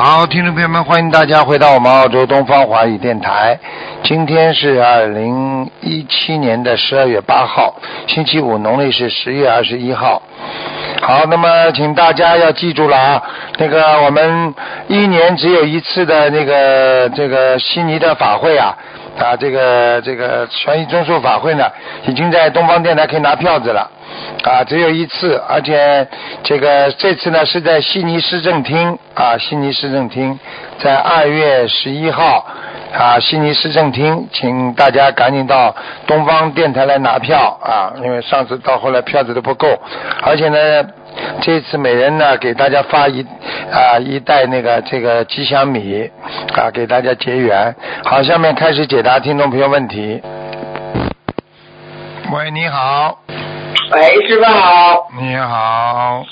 好，听众朋友们，欢迎大家回到我们澳洲东方华语电台。今天是二零一七年的十二月八号，星期五，农历是十月二十一号。好，那么请大家要记住了啊，那个我们一年只有一次的那个这个悉尼的法会啊啊，这个这个权益综述法会呢，已经在东方电台可以拿票子了啊，只有一次，而且这个这次呢是在悉尼市政厅啊，悉尼市政厅在二月十一号。啊，悉尼市政厅，请大家赶紧到东方电台来拿票啊！因为上次到后来票子都不够，而且呢，这次每人呢给大家发一啊一袋那个这个吉祥米啊，给大家结缘。好，下面开始解答听众朋友问题。喂，你好。喂，师傅好。你好。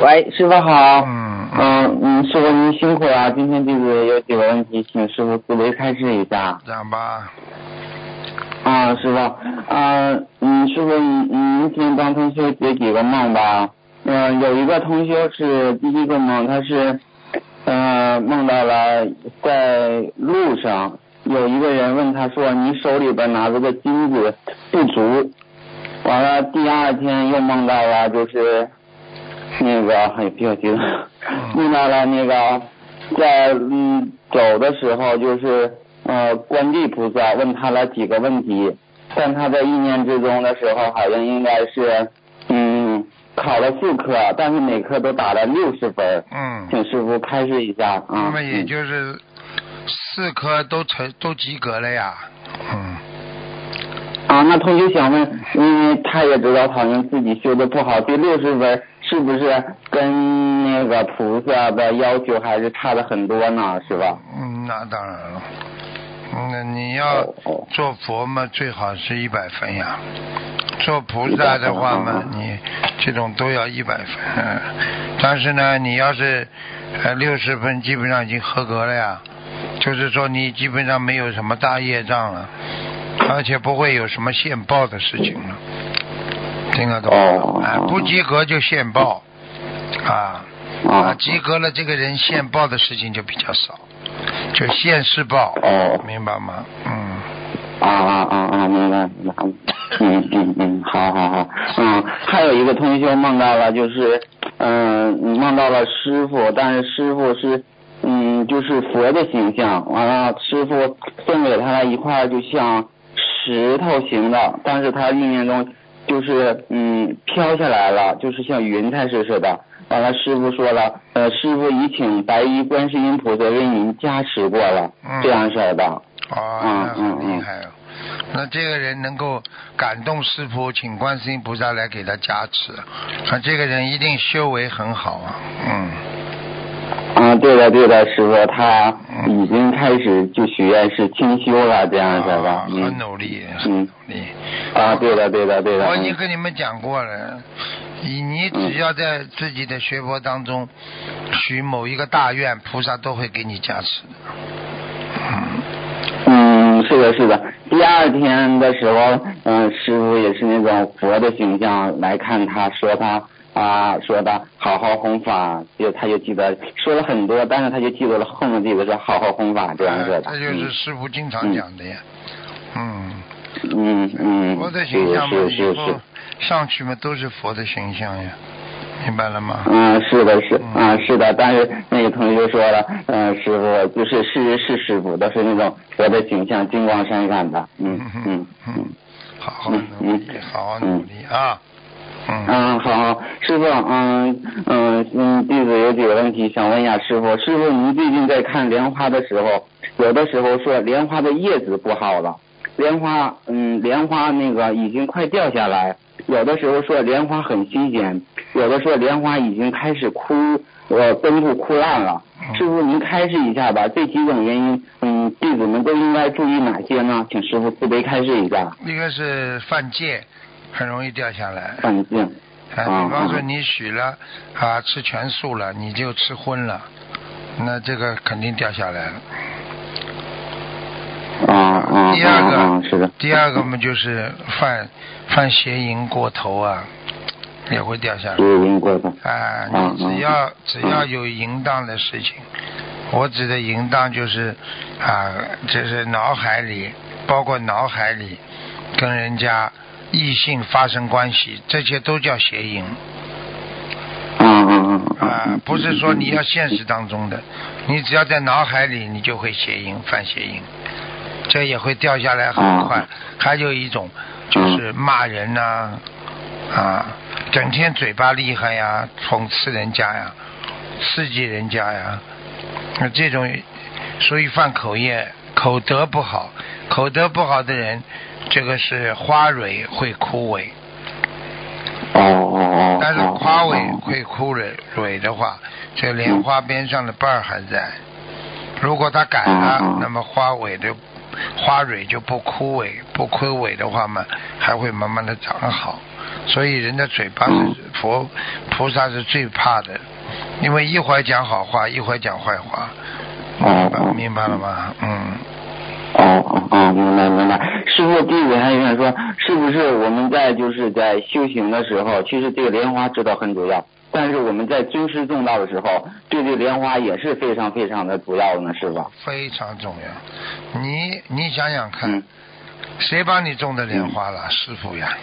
喂，师傅好。嗯。嗯嗯，师傅您辛苦了，今天弟子有几个问题，请师傅慈悲开示一下。讲吧。啊，师傅，啊，嗯，师傅，您您先帮同学解几个梦吧。嗯，有一个同学是第一个梦，他是，嗯，梦到了在路上有一个人问他说：“你手里边拿着个金子不足。”完了，第二天又梦到了，就是那个很比较激动。梦到了那个在嗯走的时候，就是呃观地菩萨问他了几个问题，但他在意念之中的时候，好像应该是嗯考了四科，但是每科都打了六十分。嗯。请师傅开示一下啊。那么也就是四科都成都及格了呀。嗯。啊，那同学想问，因为他也知道好像自己修的不好，第六十分是不是跟那个菩萨的要求还是差的很多呢？是吧？嗯，那当然了。嗯，你要做佛嘛，最好是一百分呀。做菩萨的话嘛，你这种都要一百分。嗯。但是呢，你要是呃六十分，基本上已经合格了呀。就是说，你基本上没有什么大业障了。而且不会有什么现报的事情了，听得懂吗？不及格就现报，啊啊，及格了这个人现报的事情就比较少，就现世报，哦明白吗？嗯。啊啊啊啊，明白明白。嗯嗯嗯，好好好。嗯，还有一个同学梦到了，就是嗯梦到了师傅，但是师傅是嗯就是佛的形象，完了师傅送给他一块就像。石头形的，但是他意念中就是嗯飘下来了，就是像云彩似的。完了，师傅说了，呃，师傅已请白衣观世音菩萨为您加持过了，这样式的。哦，那很厉害哦。那这个人能够感动师傅，请观世音菩萨来给他加持，那这个人一定修为很好啊，嗯。啊，对的对的，师傅他已经开始就许愿是清修了，这样是吧？嗯，很努力，很努力。啊，对的对的对的。我已经跟你们讲过了，你你只要在自己的学佛当中许某一个大愿，菩萨都会给你加持的。嗯，是的是的。第二天的时候，嗯，师傅也是那种佛的形象来看他，说他。啊，说他好好弘法，就他就记得说了很多，但是他就记得了后面这个是好好弘法这样子的。这就是师傅经常讲的呀。嗯。嗯嗯。佛的形象嘛，以后上去嘛都是佛的形象呀，明白了吗？嗯，是的，是啊，是的，但是那个同学说了，嗯，师傅就是是是师傅，都是那种佛的形象，金光闪闪的。嗯嗯嗯。好好努力，好好努力啊。嗯嗯，好，师傅，嗯嗯嗯，弟子有几个问题想问一下师傅。师傅，您最近在看莲花的时候，有的时候说莲花的叶子不好了，莲花，嗯，莲花那个已经快掉下来；有的时候说莲花很新鲜，有的说莲花已经开始枯，呃，根部枯烂了。师傅，您开示一下吧，这几种原因，嗯，弟子们都应该注意哪些呢？请师傅慈悲开示一下。一个是犯戒。很容易掉下来。犯戒。啊，嗯比方说嗯你许了啊吃全素了，你就吃荤了，那这个肯定掉下来了。啊啊第二个是的，第二个嘛就是犯犯邪淫过头啊，也会掉下来。邪淫过头，啊，嗯你只要只要有淫荡的事情，我指的淫荡就是啊，就是脑海里，包括脑海里跟人家异性发生关系，这些都叫邪淫。嗯嗯嗯啊，不是说你要现实当中的，你只要在脑海里，你就会邪淫犯邪淫，这也会掉下来很快。还有一种就是骂人呐、啊，整天嘴巴厉害呀，讽刺人家呀，刺激人家呀，那这种所以犯口业，口德不好，口德不好的人，这个是花蕊会枯萎。但是哦花蕊哦会枯蕊蕊的话，这莲花边上的瓣儿还在。如果他改了，那么花蕊的花蕊就不枯萎，不枯萎的话嘛，还会慢慢的长好。所以人的嘴巴是嗯佛菩萨是最怕的，因为一会儿讲好话，一会儿讲坏话，明白明白了吗？嗯。哦哦哦，明白明白。师傅，弟子还想说，是不是我们在就是在修行的时候，其实这个莲花知道很主要，但是我们在尊师重道的时候，对这莲花也是非常非常的主要的呢，是吧？非常重要。你你想想看，嗯，谁帮你种的莲花了？师傅呀。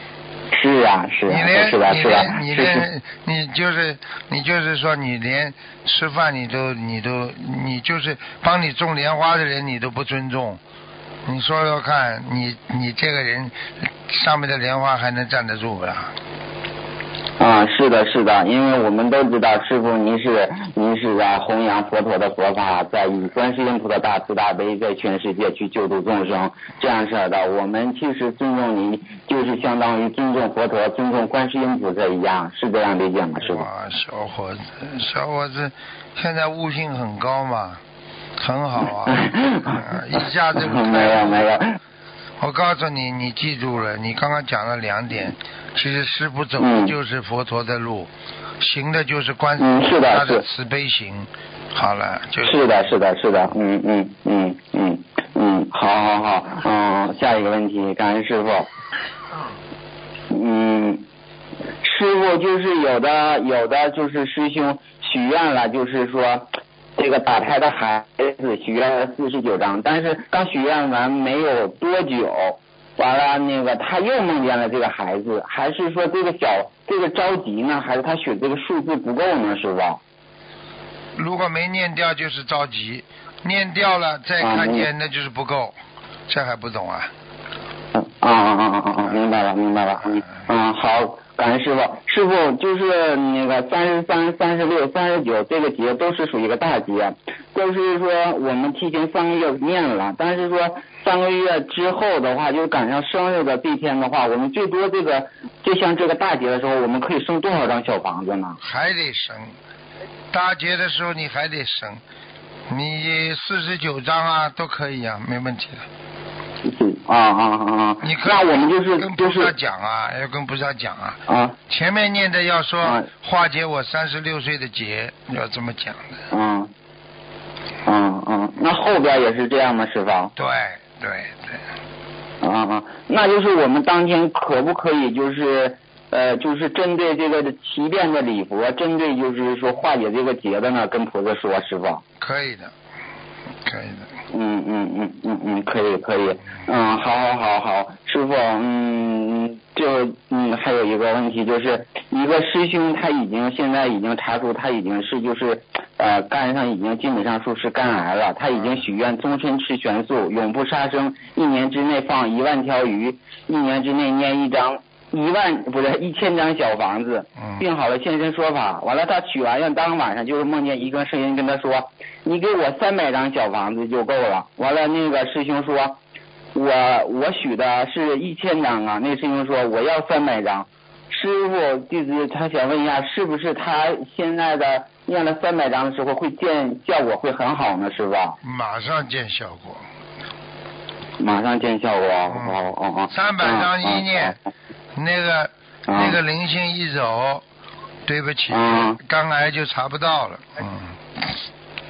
是呀是呀，你连是吧是吧你连？你连你就是你就是说你连吃饭你都你都你就是帮你种莲花的人你都不尊重，你说说看你你这个人上面的莲花还能站得住不啦？啊，是的，是的，因为我们都知道师傅您是您是在弘扬佛陀的佛法，在以观世音菩萨大慈大悲在全世界去救度众生，这样式的。我们其实尊重您，就是相当于尊重佛陀、尊重观世音菩萨一样，是这样理解吗，师傅？哇，小伙子，小伙子，现在悟性很高嘛，很好啊，啊一下子就没有没有，我告诉你，你记住了，你刚刚讲了两点，其实师傅走的嗯就是佛陀的路，行的就是观是的他的慈悲行。好了，就是是的，是的，是的，嗯嗯嗯嗯嗯，好好好，嗯，下一个问题，感恩师傅。嗯，师傅就是有的有的就是师兄许愿了，就是说这个打胎的孩子许愿了四十九章，但是刚许愿完没有多久，完了那个他又梦见了这个孩子，还是说这个小这个着急呢，还是他选这个数字不够呢，师傅？如果没念掉就是着急，念掉了再看见那就是不够，这还不懂啊？嗯啊啊啊啊啊！明白了，明白了。嗯嗯，好，感恩师傅。师傅就是那个三十三、三十六、三十九这个节都是属于一个大节，都是说我们提前三个月念了，但是说三个月之后的话，就赶上生日的这一天的话，我们最多这个就像这个大节的时候，我们可以生多少张小房子呢？还得生，大节的时候你还得生，你四十九张啊都可以啊，没问题的。啊啊啊啊！你那我们就是跟菩萨就是讲啊，要跟菩萨讲啊。啊前面念的要说啊化解我三十六岁的劫，要这么讲的。嗯嗯嗯，那后边也是这样吗，师傅？对对对，啊啊，那就是我们当天可不可以就是呃，就是针对这个七遍的礼佛，针对就是说化解这个劫的呢，跟菩萨说，师傅。可以的，可以的。嗯嗯嗯嗯嗯，可以可以，嗯，好好好好，师傅，嗯，就嗯还有一个问题就是，一个师兄他已经现在已经查出他已经是就是呃肝上已经基本上说是肝癌了，他已经许愿终身吃全素，永不杀生，一年之内放一万条鱼，一年之内念一张一万不是一千张小房子，嗯定好了现身说法。完了，他许完愿当晚上就是梦见一个声音跟他说：“你给我三百张小房子就够了。”完了，那个师兄说：“我我许的是一千张啊。”那师兄说：“我要三百张。”师傅弟子他想问一下，是不是他现在的念了三百张的时候会见效果会很好呢？师傅，马上见效果。马上见效果。嗯哦哦哦，三百张一念嗯。嗯那个那个灵性一走，对不起，嗯肝癌就查不到了。嗯，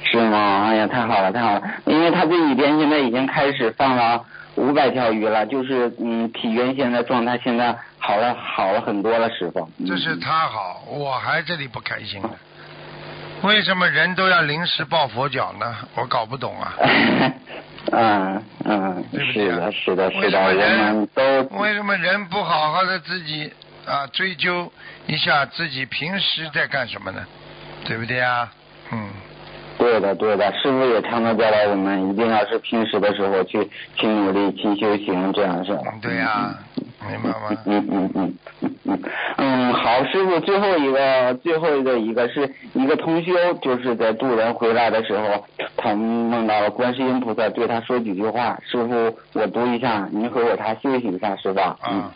是吗？哎呀，太好了，太好了！因为他这几天现在已经开始放了五百条鱼了，就是嗯，体原先的状态现在好了，好了很多了，师傅。嗯这是他好，我还这里不开心呢。为什么人都要临时抱佛脚呢？我搞不懂啊。嗯嗯，对不对啊是的，是的，是的，人们都为什么人不好好的自己啊追究一下自己平时在干什么呢？对不对啊？嗯，对的，对的，师傅也常常教导我们，一定要是平时的时候去去努力去修行，这样是吧？对呀、明白吗？嗯嗯嗯嗯嗯嗯，好，师傅，最后一个最后一个一个是一个同修，就是在渡人回来的时候，他梦到了观世音菩萨对他说几句话，师傅我读一下，您和我他休息一下，师傅。嗯啊，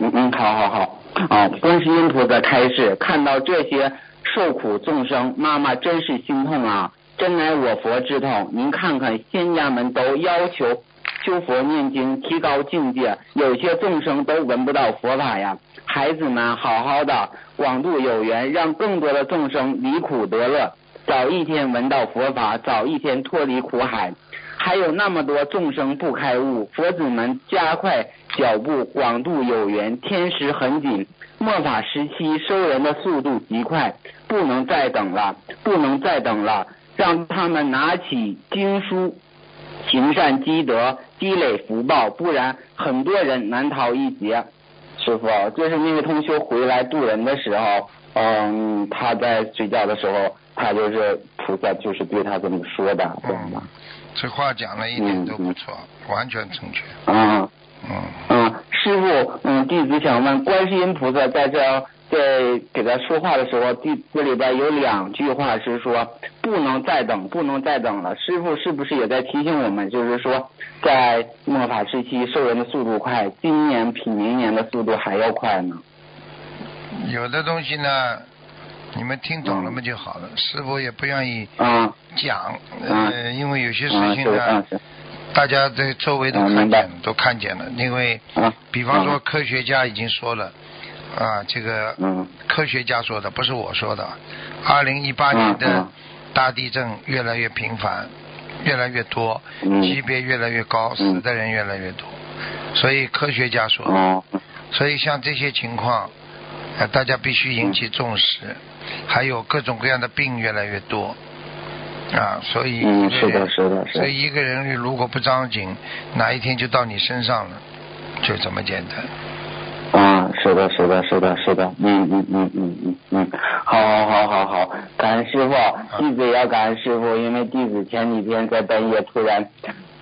嗯嗯，好好好，啊，观世音菩萨开示，看到这些受苦众生，妈妈真是心痛啊，真乃我佛之痛。您看看，仙家们都要求修佛念经，提高境界，有些众生都闻不到佛法呀。孩子们，好好的广度有缘，让更多的众生离苦得乐，早一天闻到佛法，早一天脱离苦海。还有那么多众生不开悟，佛子们加快脚步，广度有缘，天时很紧，末法时期收人的速度极快，不能再等了，不能再等了，让他们拿起经书，行善积德，积累福报，不然很多人难逃一劫。师傅，就是那位同学回来渡人的时候，嗯，他在睡觉的时候，他就是菩萨就是对他这么说的，对嗯吗？，这话讲的一点都不错，完全正确。嗯嗯，嗯，师傅，嗯，弟子想问，观世音菩萨在这在给他说话的时候，第这里边有两句话是说不能再等，不能再等了。师傅是不是也在提醒我们，就是说在末法时期受人的速度快，今年比明年的速度还要快呢？有的东西呢，你们听懂了嘛就好了。师傅也不愿意啊讲，呃，嗯因为有些事情呢大家在周围都看见了，都看见了。因为啊，比方说啊科学家已经说了，啊，这个嗯科学家说的，不是我说的。二零一八年的大地震越来越频繁，越来越多，嗯级别越来越高，嗯死的人越来越多。所以科学家说所以像这些情况，呃，大家必须引起重视。还有各种各样的病越来越多，啊，所以所以一个人如果不张紧，哪一天就到你身上了，就这么简单。啊，是的，是的，是的，是的，嗯嗯嗯嗯嗯嗯，好好好好好，感恩师傅，弟子也要感恩师傅，因为弟子前几天在半夜突然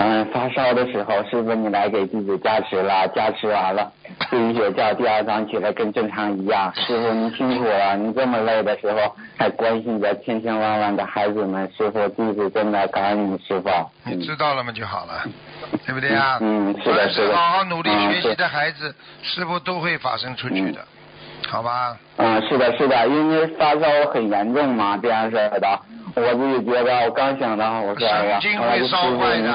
嗯发烧的时候，师傅你来给弟子加持了，加持完了，睡一宿觉，第二早上起来跟正常一样。师傅您辛苦了，您这么累的时候还关心着千千万万的孩子们，师傅弟子真的感恩你师傅。嗯你知道了嘛就好了，对不对啊？嗯嗯是的凡是的好好努力嗯学习的孩子，师傅都会发生出去的，好吧？嗯，是的，是的，因为发烧很严重嘛，这样式的，我自己觉得，我刚想到，我说哎呀神，经会烧坏的，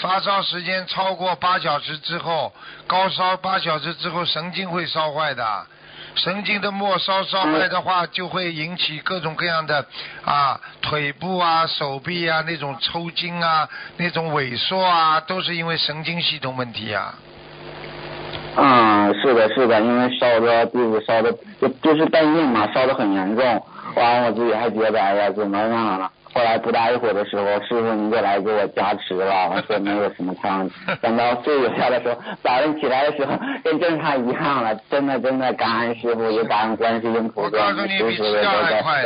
发烧时间超过八小时之后，高烧八小时之后，神经会烧坏的。神经的末梢烧坏的话，就会引起各种各样的啊腿部啊、手臂啊那种抽筋啊、那种萎缩啊，都是因为神经系统问题啊。嗯，是的，是的，因为烧的肚子烧的就就是半夜嘛，烧的很严重，完了我自己还觉得哎呀怎么样了。后来不大一会儿的时候，师傅您就来给我加持了，我 说没有什么汤。等到睡一下的时候，早上起来的时候跟正常一样了，真的真的感恩师傅，也感恩观世音菩萨，我告诉你，比吃药还快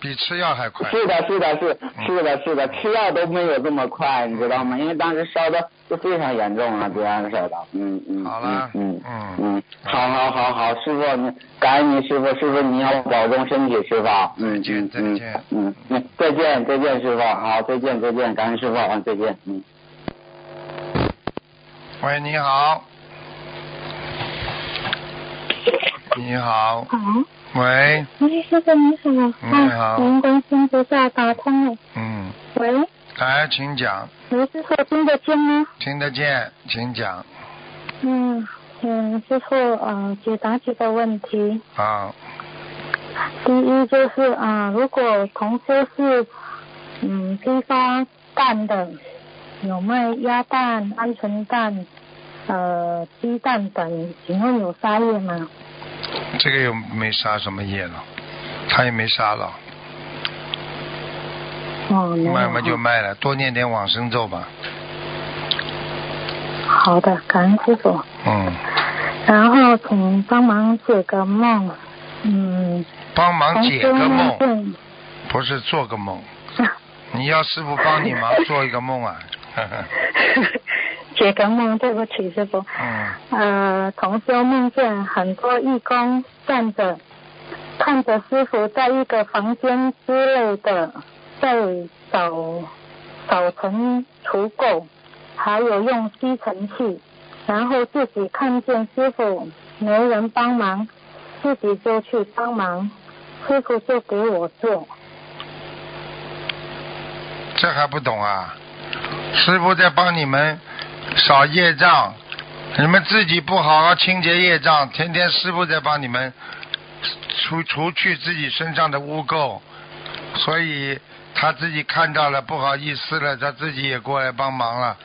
比吃药还快。是的，是的，是是的，是的，吃药都没有这么快，你知道吗？因为当时烧的就非常严重了，这样式的，嗯嗯，好了嗯嗯嗯，好好好好，师傅，你感恩你师傅，师傅你要保重身体，师傅，嗯再见嗯再见嗯嗯，再见再见，师傅，好，再见再见，感恩师傅。啊，再见，嗯。喂，你好。你好，好，喂，喂，师傅你好，你好。啊，感恩观世音菩萨打通了。嗯，喂，来，请讲，喂，师傅听得见吗？听得见，请讲。嗯，嗯，师傅呃解答几个问题。啊，第一就是啊、呃如果同修是嗯批发蛋的，有卖鸭蛋、鹌鹑蛋、呃鸡蛋等，请问有杀业吗？这个又没杀什么业了，他也没杀了，哦，没有卖嘛就卖了，多念点往生咒吧。好的，感恩师傅。嗯，然后请帮忙解个梦，嗯，帮忙解个梦，见，不是做个梦。你要师傅帮你忙做一个梦啊。解个梦，对不起师傅。嗯，呃，同修梦见很多义工站着，看着师傅在一个房间之类的在扫扫尘除垢，还有用吸尘器，然后自己看见师傅没人帮忙，自己就去帮忙，师傅就给我做。这还不懂啊？师傅在帮你们扫业障，你们自己不好好清洁业障，天天师傅在帮你们除除去自己身上的污垢，所以他自己看到了不好意思了，他自己也过来帮忙了。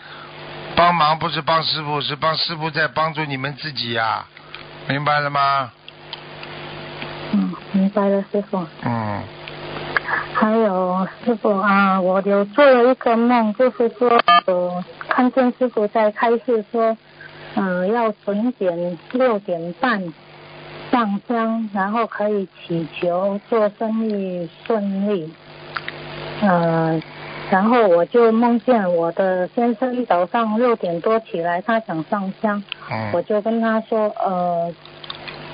帮忙不是帮师傅，是帮师傅在帮助你们自己呀、明白了吗？嗯，明白了，师傅。嗯，还有师傅啊，我有做了一个梦，就是说，呃，看见师傅在开示说，呃，要准点六点半上香，然后可以祈求做生意顺利。呃，然后我就梦见我的先生早上六点多起来，他想上香，嗯我就跟他说，呃，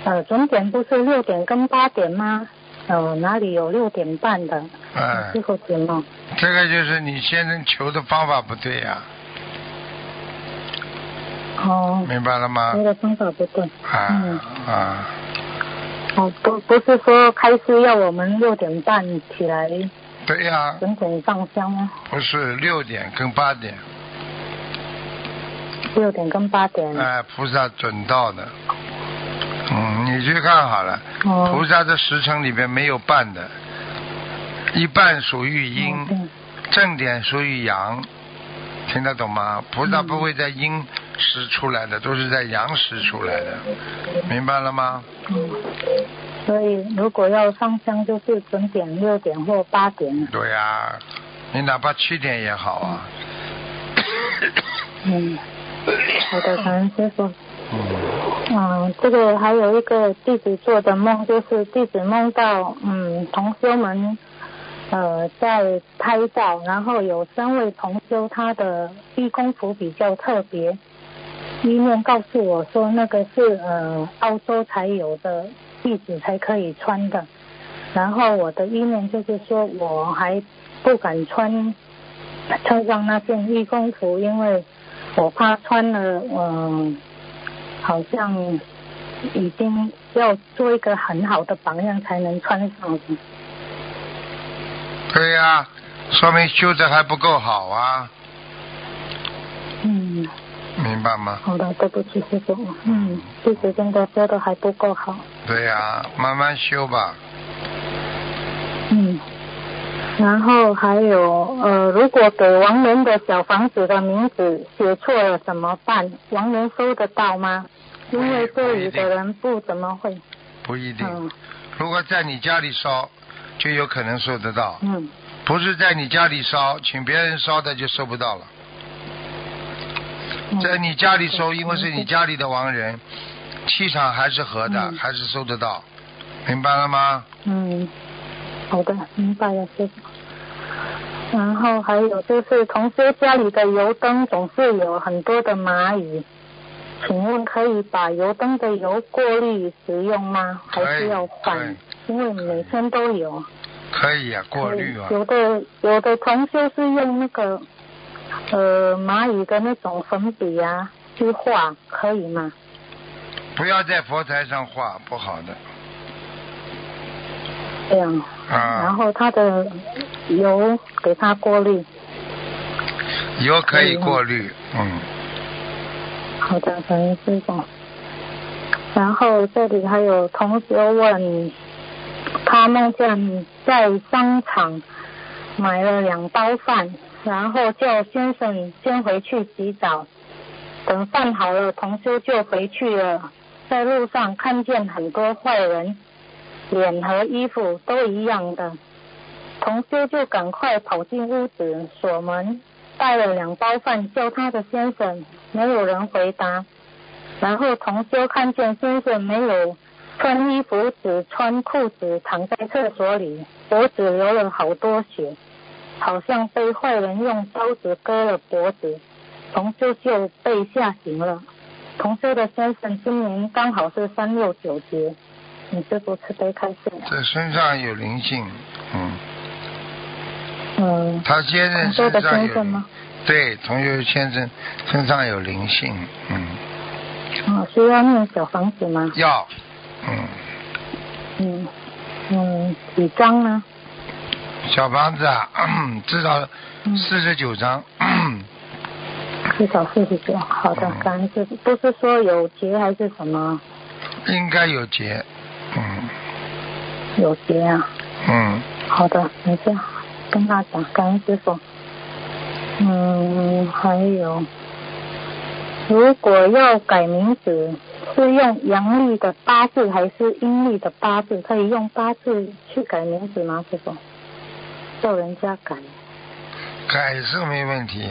呃，准点不是六点跟八点吗？呃，哪里有六点半的？哎师傅解梦。这个就是你先生求的方法不对呀、哦，明白了吗那？个方法不对。啊嗯，啊，哦，不不是说开始要我们六点半起来对呀、准点上香吗？不是六点跟八点，六点跟八点。哎，菩萨准到的。嗯，你去看好了，哦。菩萨的时辰里边没有半的，一半属于阴，正点属于阳，听得懂吗？菩萨嗯不会在阴时出来的，都是在阳时出来的，明白了吗？嗯，所以如果要上香，就是准点六点或八点。对呀、你哪怕七点也好啊。嗯，好的，感恩师傅。嗯，嗯，这个还有一个弟子做的梦，就是弟子梦到，嗯，同学们，呃，在拍照，然后有三位同修，他的义工服比较特别，医面告诉我说那个是呃澳洲才有的弟子才可以穿的，然后我的意念就是说我还不敢穿穿上那件义工服，因为我怕穿了，嗯、好像已经要做一个很好的榜样才能穿上的。对呀、说明修的还不够好啊，嗯，明白吗？好的，对不起师傅，嗯，弟子真的修的还不够好，对呀、慢慢修吧。嗯。然后还有呃，如果给亡人的小房子的名字写错了怎么办？亡人收得到吗？因为这里的人不怎么会，不一定，嗯如果在你家里烧，就有可能收得到；嗯不是在你家里烧，请别人烧的就收不到了。嗯在你家里收，因为是你家里的亡人，气场还是合的，嗯还是收得到，明白了吗？嗯，好的，明白了，师傅。然后还有就是，同学家里的油灯总是有很多的蚂蚁，请问可以把油灯的油过滤使用吗？还是要换？因为每天都有。可以啊，过滤啊，有的有的同学是用那个呃蚂蚁的那种粉笔啊去画，可以吗？不要在佛台上画，不好的。这样。啊然后它的油给它过滤。油可以过滤，嗯，好的，感恩师傅。然后这里还有同学问，他梦见在商场买了两包饭，然后叫先生先回去洗澡，等饭好了，同修就回去了。在路上看见很多坏人，脸和衣服都一样的，同修就赶快跑进屋子锁门，带了两包饭叫他的先生，没有人回答。然后同修看见先生没有穿衣服，只穿裤子躺在厕所里，脖子流了好多血，好像被坏人用刀子割了脖子，同修就被吓醒了。同修的先生今年刚好是三六九节，你师傅慈悲开示。这身上有灵性，嗯，嗯，他先生身上有先生吗？对，同学先生身上有灵性，嗯，哦，需要念小房子吗？要，嗯，嗯嗯，几张呢？小房子啊，至少嗯四十九张，至少四十九。好的嗯，感恩师傅。不是说有结还是什么？应该有结，嗯有结啊。嗯，好的，没事，跟他讲，感恩师傅。嗯，还有，如果要改名字，是用阳历的八字还是阴历的八字？可以用八字去改名字吗，师傅？叫人家改。改是没问题，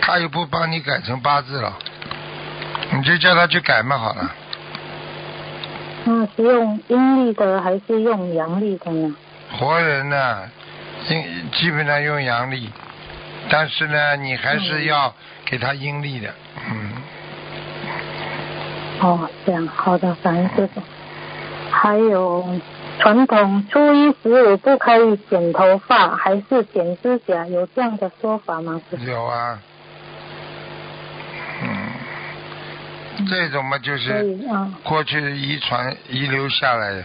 他又不帮你改成八字了，你就叫他去改嘛好了。那是用阴历的还是用阳历的呢？活人呢，应基本上用阳历，但是呢，你还是要给他阴历的，嗯，哦，这样，好的，感恩师傅。还有传统初一十五不可以剪头发，还是剪指甲，有这样的说法吗？有啊，嗯，这种嘛就是啊，过去遗传遗留下来的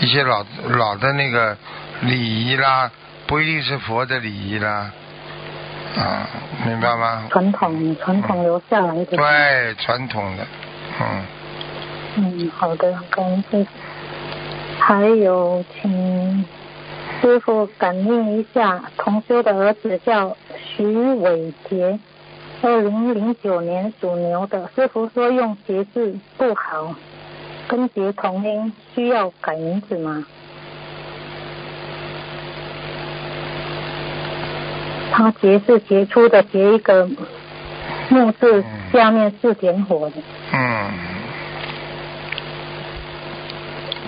一些老老的那个礼仪啦，不一定是佛的礼仪啦，啊，明白吗？传统传统留下来的。对，传统的，嗯。嗯，好的，感恩师傅。还有，请师傅感应一下，同修的儿子叫徐伟杰，二零零九年属牛的。师傅说用节字不好，跟节同音，需要改名字吗？他节是杰出的杰，一个木字下面是点火的。嗯，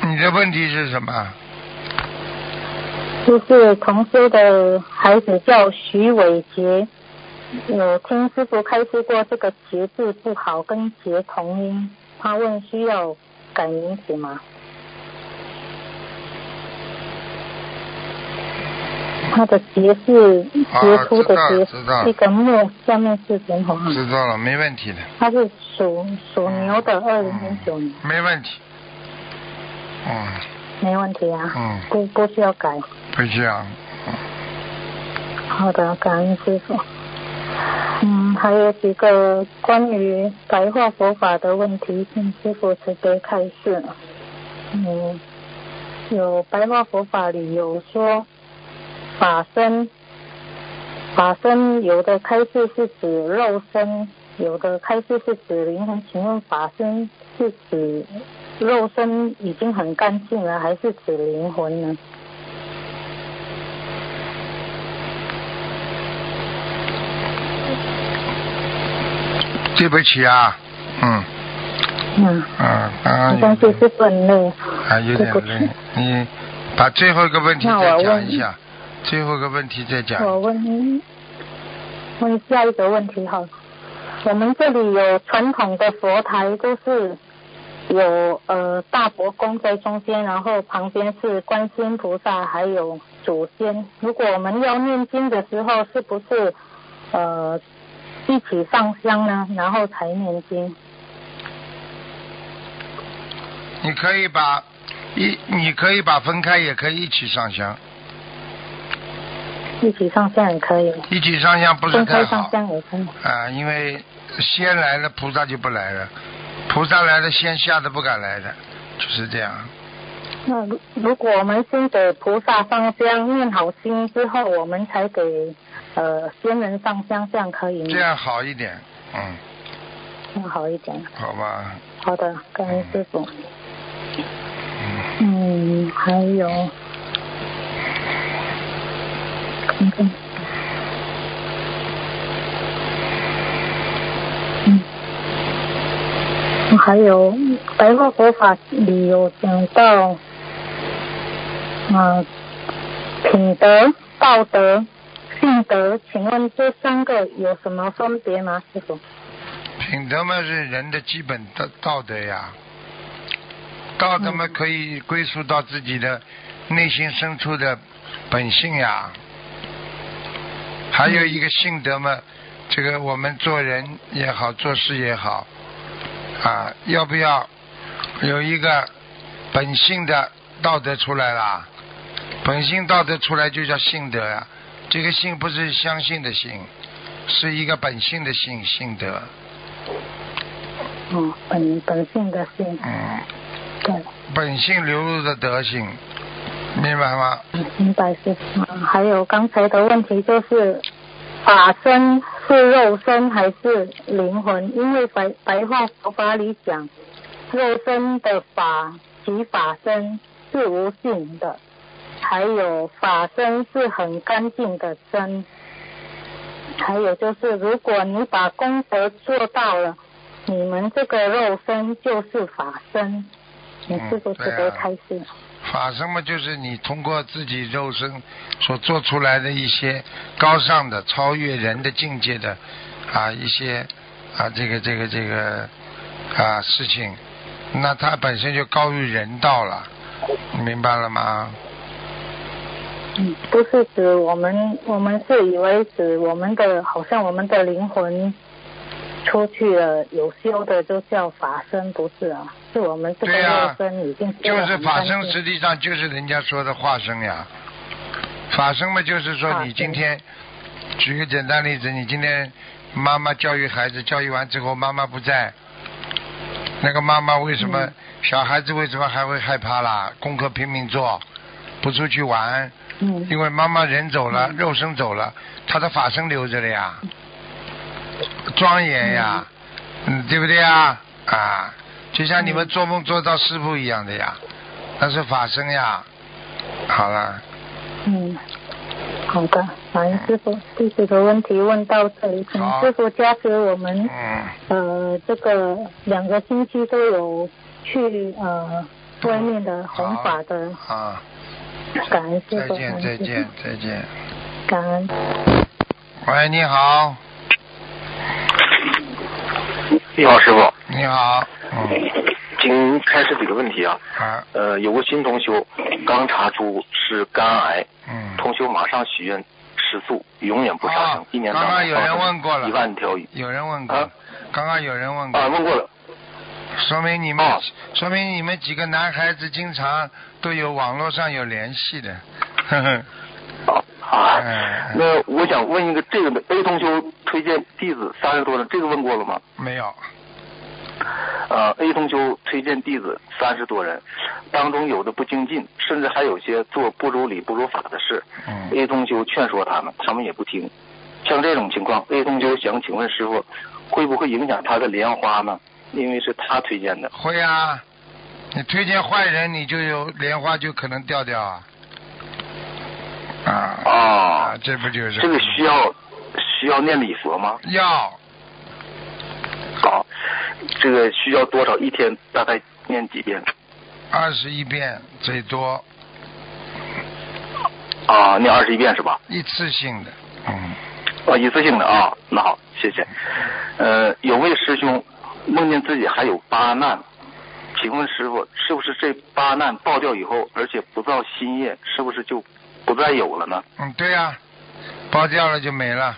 你的问题是什么？就是同修的孩子叫徐伟杰，我听师傅开示过这个杰字不好，跟杰同音，他问需要改名字吗？他的节是杰出的啊杰，知道知道一个木下面是点火。知道了，没问题的，他是属属牛的，二零零九年，没问题。嗯，没问题啊，嗯不不需要改。不需要。好的，感恩师傅。嗯，还有几个关于白话佛法的问题，请师傅慈悲开示。嗯，有白话佛法里有说法身，法身有的开示是指肉身，有的开示是指灵魂。请问法身是指肉身已经很干净了，还是指灵魂呢？对不起啊，嗯嗯，啊，刚刚没关系，师傅很累。啊有点累起，你把最后一个问题再讲一下，最后一个问题再讲。我问问下一个问题哈，我们这里有传统的佛台，都是有呃大佛宫在中间，然后旁边是观世音菩萨，还有祖先。如果我们要念经的时候，是不是呃一起上香呢？然后才念经？你可以把一，你可以把分开，也可以一起上香，一起上香也可以，一起上香不是分开上香也可以。啊，因为先来了，菩萨就不来了。菩萨来了先下的不敢来了，就是这样。那如如果我们先给菩萨上香，念好经之后，我们才给呃仙人上香，这样可以吗？这样好一点，嗯，这样好一点。好吧，好的，感恩师傅。嗯，还有，看看，嗯，还有白话佛法里有讲到，啊，品德、道德、性德，请问这三个有什么分别吗，师傅？品德嘛是人的基本的道德呀，道德嘛可以归属到自己的内心深处的本性呀。还有一个性德嘛，这个我们做人也好，做事也好，啊，要不要有一个本性的道德出来啦？本性道德出来就叫性德呀。这个性不是相信的性，是一个本性的性性德。嗯，本本性的性，嗯，对，本性流露的德性，明白吗？明白师傅。嗯还有刚才的问题就是，法身是肉身还是灵魂？因为白白话佛法里讲，肉身的法及法身是无性的，还有法身是很干净的身。还有就是，如果你把功德做到了，你们这个肉身就是法身。你是不是得开始？法身嘛，就是你通过自己肉身所做出来的一些高尚的、超越人的境界的啊一些啊这个这个这个啊事情，那它本身就高于人道了，你明白了吗？嗯，不是指我们，我们是以为指我们的，好像我们的灵魂出去了，有修的就叫法身，不是啊？是我们这个肉身已经修就是法身，实际上就是人家说的化身呀。法身嘛，就是说你今天，举个简单例子，你今天妈妈教育孩子，教育完之后妈妈不在，那个妈妈为什么、嗯小孩子为什么还会害怕啦？功课拼命做，不出去玩，嗯因为妈妈人走了，肉身走了，他的法身留着了呀，庄严呀，嗯，对不对呀？啊，就像你们做梦做到师傅一样的呀，那是法身呀。好了，嗯，好的，感恩师傅，弟子的问题问到这里，请好。师傅加持我们嗯，呃这个两个星期都有去呃外面的弘法的，啊，感恩师傅，再见再见，再见。感恩。喂，你好，你好，师傅，你好，嗯，请开始几个问题啊。啊，呃，有个新同修刚查出是肝癌，嗯，同修马上许愿吃素，永远不杀生，啊一年刚刚有人问过了一万条鱼。有人问过啊，刚刚有人问过啊，，问过了。说明你们哦，说明你们几个男孩子经常都有网络上有联系的，呵呵，啊啊嗯，那我想问一个这个的 A 同修推荐弟子三十多人，这个问过了吗？没有，呃，A 同修推荐弟子三十多人，当中有的不精进，甚至还有些做不如理不如法的事。嗯，A 同修劝说他们，他们也不听。像这种情况，A 同修想请问师傅，会不会影响他的莲花呢？因为是他推荐的。会啊，你推荐坏人，你就有莲花就可能掉掉啊，啊啊这不就是这个需要需要念礼佛吗？要好，这个需要多少？一天大概念几遍？二十一遍最多，啊，念二十一遍是吧？一次性的，嗯，啊，一次性的啊。那好，谢谢。呃，有位师兄梦见自己还有八难，请问师傅，是不是这八难爆掉以后，而且不造新业，是不是就不再有了呢？嗯，对呀、包掉了就没了，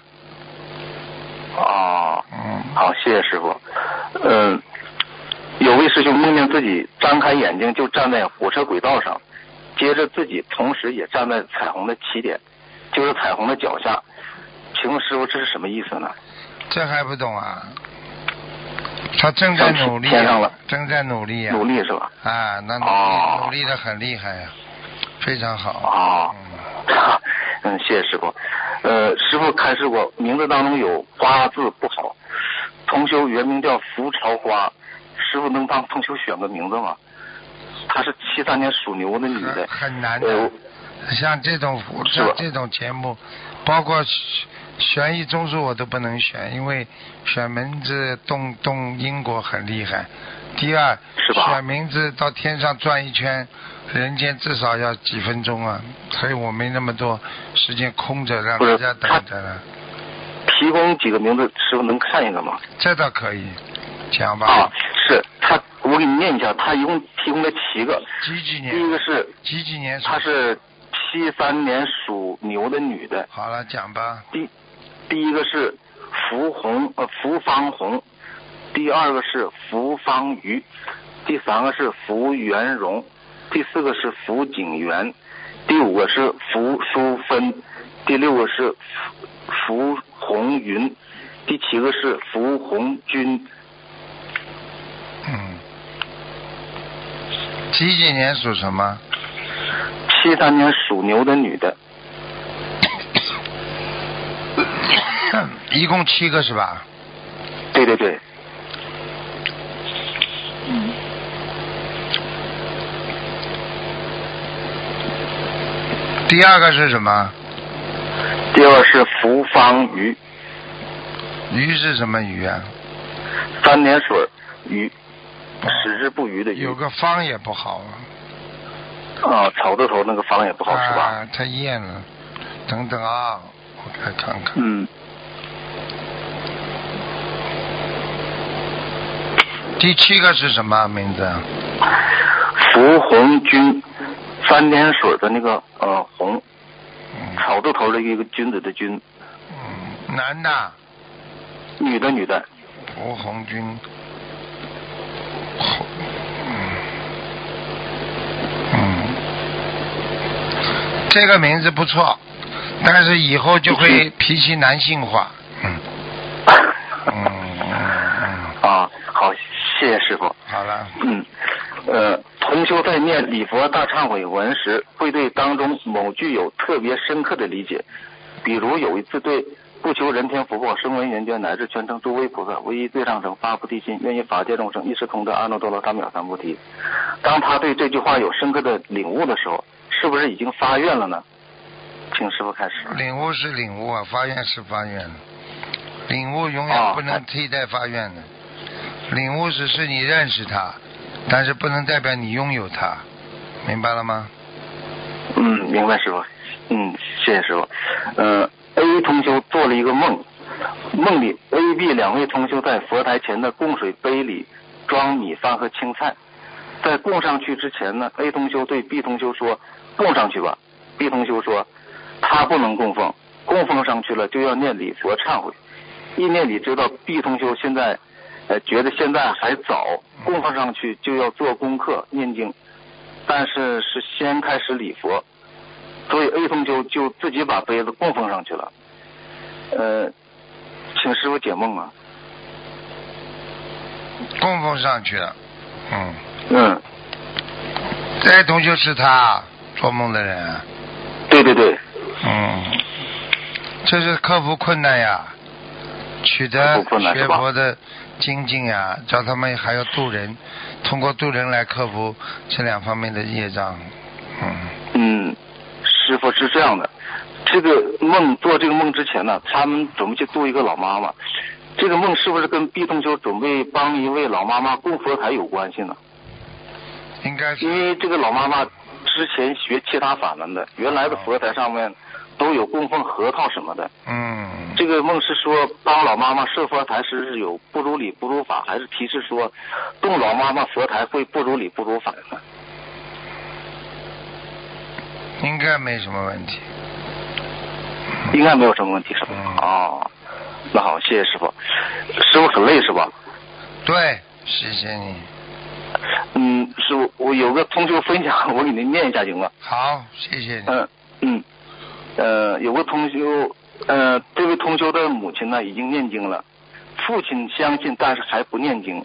哦，嗯，好，谢谢师傅。嗯、有位师兄梦见自己张开眼睛就站在火车轨道上，接着自己同时也站在彩虹的起点，就是彩虹的脚下。请问师傅这是什么意思呢？这还不懂啊？他正在努力，天上了，正在努力啊、努力是吧？啊，那努力、哦努力的很厉害呀、非常好。哦，嗯，谢谢师傅。呃，师傅开示过，名字当中有花字不好。同修原名叫福朝花，师傅能帮同修选个名字吗？她是七三年属牛的女的很。难的呃，，像这种像这种节目，包括悬疑综述我都不能选，因为选名字动动因果很厉害。第二，是吧选名字到天上转一圈，人间至少要几分钟啊，所以我没那么多时间空着让大家等着了。提供几个名字，师傅能看一个吗？这倒可以，讲吧。啊，是他，我给你念一下，他一共提供了七个。几几年第一个？是，几几年属？她是七三年属牛的女的。好了，讲吧。第第一个是福红呃福方红，第二个是福方瑜，第三个是福元荣，第四个是福景元，第五个是福淑芬，第六个是福红云，第七个是福红军。嗯。几几年属什么？七三年属牛的女的，一共七个是吧？对对对，第二个是什么？第二是福方鱼，鱼是什么鱼啊？三点水鱼，矢志不渝的鱼有。个方也不好啊。啊，草字头那个方也不好是吧？啊，太艳了。等等啊，我来看看。嗯，第七个是什么名字？福红军，三点水的那个呃红，嗯。草字头的一个君子的君，嗯，男的，女的女的，吴红军。红嗯。嗯，这个名字不错，但是以后就会脾气男性化。嗯。嗯嗯嗯，啊，好，谢谢师傅。好了。嗯，呃，同修在念礼佛大忏悔文时，会对当中某句有特别深刻的理解，比如有一次对不求人天福报，声闻缘觉乃至全称诸位菩萨，唯一最上乘发菩提心，愿意法界众生一时同得阿耨多罗三藐三菩提。当他对这句话有深刻的领悟的时候，是不是已经发愿了呢？请师傅开始。领悟是领悟啊，发愿是发愿，领悟永远哦不能替代发愿的。领悟只是你认识它，但是不能代表你拥有它，明白了吗？嗯，明白师傅。嗯，谢谢师傅。呃，A 同修做了一个梦，梦里 A、B 两位同修在佛台前的供水杯里装米饭和青菜，在供上去之前呢，A 同修对 B 同修说：“供上去吧。”B 同修说：“他不能供奉，供奉上去了就要念礼佛忏悔。”意念里知道 B 同修现在呃觉得现在还早，供奉上去就要做功课念经，但是是先开始礼佛，所以 A 同修就自己把杯子供奉上去了。呃，请师傅解梦啊。供奉上去了，嗯，嗯，这同学是他做梦的人，对对对，嗯，这是克服困难呀，取克得学佛的精进呀，叫他们还要渡人，通过渡人来克服这两方面的业障，嗯，嗯，师傅是这样的，这个梦做这个梦之前呢，他们准备去度一个老妈妈，这个梦是不是跟毕同修准备帮一位老妈妈供佛台有关系呢？应该是。因为这个老妈妈之前学其他法门的，原来的佛台上面都有供奉核桃什么的。嗯，这个梦是说帮老妈妈设佛台时有不如理不如法，还是提示说动老妈妈佛台会不如理不如法呢？应该没什么问题，应该没有什么问题是吧？嗯哦，那好，谢谢师傅。师傅很累是吧？对，谢谢你，嗯，师傅，我有个同学分享，我给您念一下行吗？好，谢谢你，嗯嗯，呃，有个同修，呃，这位同修的母亲呢已经念经了，父亲相信，但是还不念经。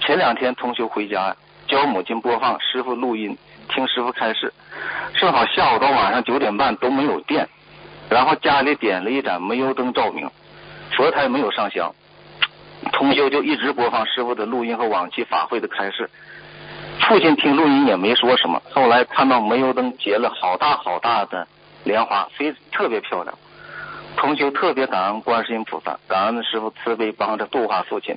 前两天同修回家，教母亲播放师傅录音，听师傅开示。正好下午到晚上九点半都没有电，然后家里点了一盏煤油灯照明，佛台没有上香。同修就一直播放师傅的录音和往期法会的开示。父亲听录音也没说什么。后来看到煤油灯结了好大好大的莲花，非特别漂亮。同修特别感恩观世音菩萨，感恩师傅慈悲帮着度化父亲。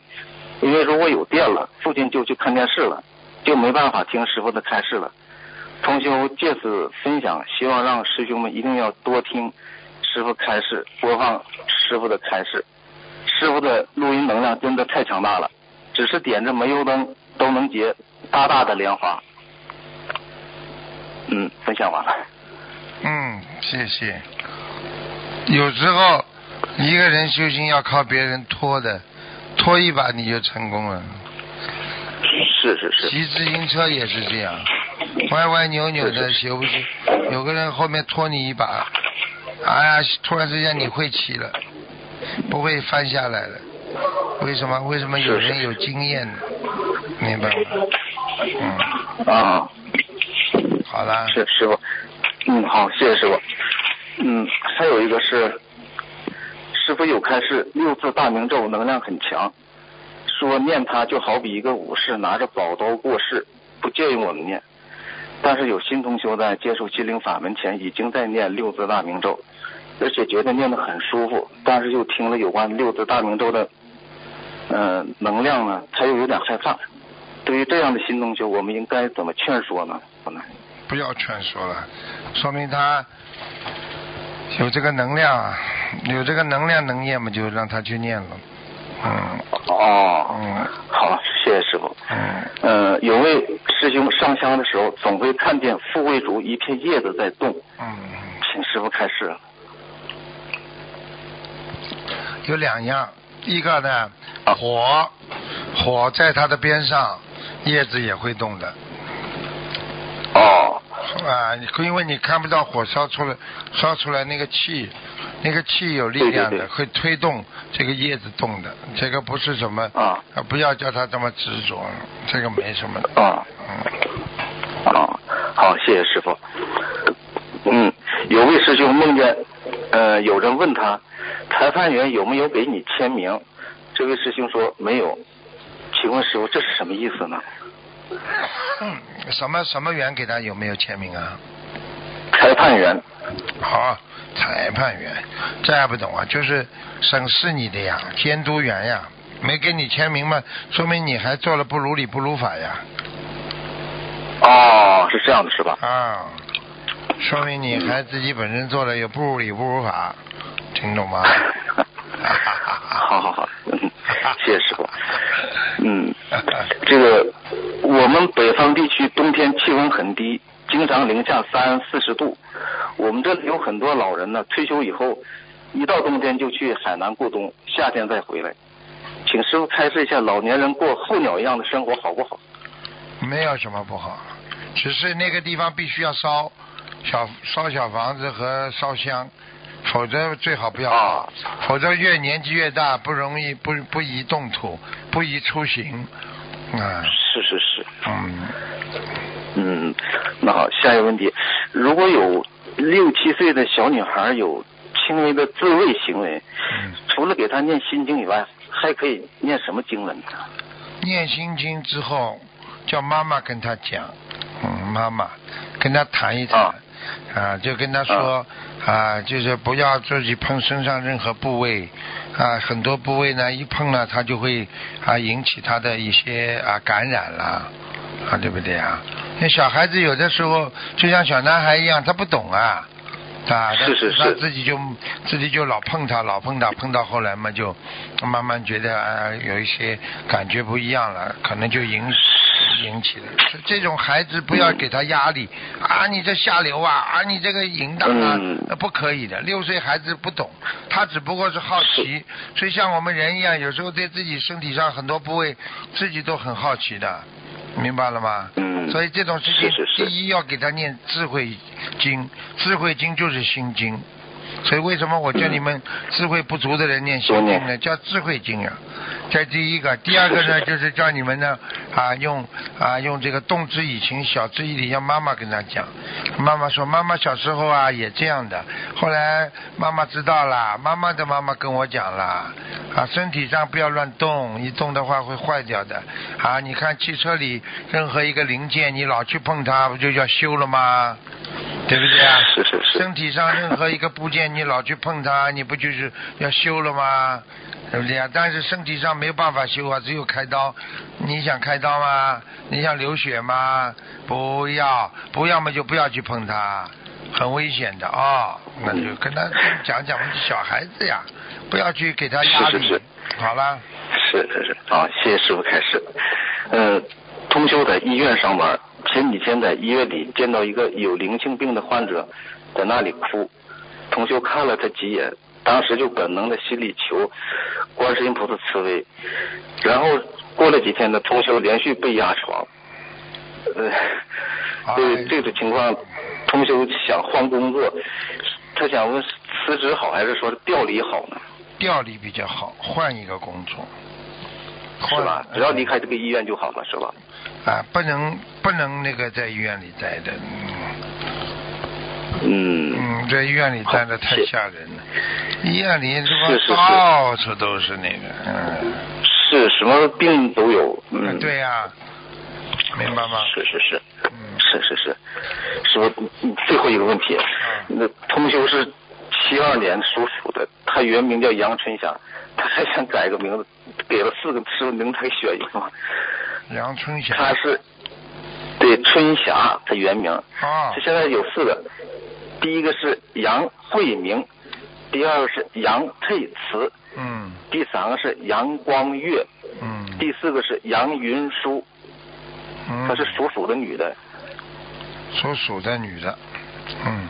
因为如果有电了，父亲就去看电视了，就没办法听师傅的开示了。同修借此分享，希望让师兄们一定要多听师傅开示，播放师傅的开示。师傅的录音能量真的太强大了，只是点着煤油灯都能结大大的莲花。嗯，分享完了。嗯，谢谢。有时候一个人修行要靠别人拖的，拖一把你就成功了。是是是。骑自行车也是这样，歪歪扭扭的修不去，有个人后面拖你一把，哎呀，突然之间你会骑了，不会翻下来了。为什么？为什么有人有经验呢？明白吗？嗯。啊。好了。是师傅。嗯，好，谢谢师傅。嗯，还有一个是，师傅有开示，六字大明咒能量很强，说念它就好比一个武士拿着宝刀过世，不建议我们念。但是有新同修在接受心灵法门前，已经在念六字大明咒，而且觉得念得很舒服，但是又听了有关六字大明咒的，嗯，能量呢，他又有点害怕。对于这样的新同修，我们应该怎么劝说呢？不能不要劝说了，说明他。有这个能量，啊，有这个能量能念嘛，就让他去念了。嗯。哦。嗯。好，谢谢师傅。嗯。呃，有位师兄上香的时候，总会看见富贵竹一片叶子在动。嗯。请师傅开示。有两样，一个呢，火，火在它的边上，叶子也会动的。哦。啊，因为你看不到火烧出来，烧出来那个气，那个气有力量的，会推动这个叶子动的。这个不是什么啊，不要叫他这么执着，这个没什么。啊，嗯，啊，好，谢谢师傅。嗯，有位师兄梦见，呃，有人问他，裁判员有没有给你签名？这位师兄说没有。请问师傅，这是什么意思呢？嗯，什么什么员给他有没有签名啊？裁判员。好，裁判员，这还不懂啊？就是审视你的呀，监督员呀，没给你签名嘛，说明你还做了不如理不如法呀。哦，是这样的，是吧？啊，说明你还自己本身做的有不如理不如法，听懂吗？好好好，谢谢师傅。嗯，这个我们北方地区冬天气温很低，经常零下三四十度。我们这里有很多老人呢，退休以后一到冬天就去海南过冬，夏天再回来。请师傅开示一下，老年人过候鸟一样的生活好不好？没有什么不好，只是那个地方必须要烧小烧小房子和烧香。否则最好不要啊，否则越年纪越大，不容易不不宜动土，不宜出行，啊。是是是。嗯。嗯，那好，下一个问题，如果有六七岁的小女孩有轻微的自慰行为，除了给她念心经以外，还可以念什么经文呢？念心经之后，叫妈妈跟她讲，嗯，妈妈跟她谈一谈，啊，就跟他说。啊，就是不要自己碰身上任何部位，啊，很多部位呢一碰呢，它就会啊引起他的一些啊感染了，啊，对不对啊？那小孩子有的时候就像小男孩一样，他不懂啊，啊，是是是，他自己就自己就老碰他，老碰他，碰到后来嘛，就慢慢觉得啊有一些感觉不一样了，可能就引。引起的这种孩子不要给他压力啊！你这下流啊！啊，你这个淫荡啊！不可以的。六岁孩子不懂，他只不过是好奇，所以像我们人一样，有时候对自己身体上很多部位自己都很好奇的，明白了吗？嗯。所以这种事情，第一要给他念智慧经，智慧经就是心经，所以为什么我叫你们智慧不足的人念心经呢？叫智慧经啊。这第一个，第二个呢，就是叫你们呢啊用啊用这个动之以情，晓之以理，让妈妈跟他讲。妈妈说，妈妈小时候啊也这样的，后来妈妈知道了，妈妈的妈妈跟我讲了啊，身体上不要乱动，一动的话会坏掉的。啊，你看汽车里任何一个零件，你老去碰它，不就叫修了吗？对不对啊？是是是。身体上任何一个部件，你老去碰它，你不就是要修了吗？对不对啊？但是身体上没有办法修啊，只有开刀。你想开刀吗？你想流血吗？不要，不要么就不要去碰它，很危险的啊、那就跟他讲讲，小孩子呀，不要去给他压力。是是是好了，是是是，好，谢谢师傅开始。呃，通修在医院上班，前几天在医院里见到一个有灵性病的患者，在那里哭，通修看了他几眼，当时就本能的心里求观世音菩萨慈悲，然后过了几天呢，通修连续被压床，呃，对哎这种情况，通修想换工作，他想问辞职好还是说调离好呢？调离比较好，换一个工作。换是吧？只要离开这个医院就好了，是吧？啊，不能不能那个在医院里待的，嗯。嗯，嗯，在医院里待的太吓人了。医院里这是是是。到处都是那个，嗯，是什么病都有，嗯，对呀、明白吗？是是是，嗯。是是是，师傅，嗯最后一个问题，那通修是七二年属鼠的，他原名叫杨春霞，他还想改个名字，给了四个师傅名他选一个吗？杨春霞。他是对春霞，他原名，啊这现在有四个，第一个是杨慧明，第二个是杨佩慈，嗯第三个是杨光月，嗯第四个是杨云舒，嗯，她是属鼠的女的。属鼠的女的，嗯，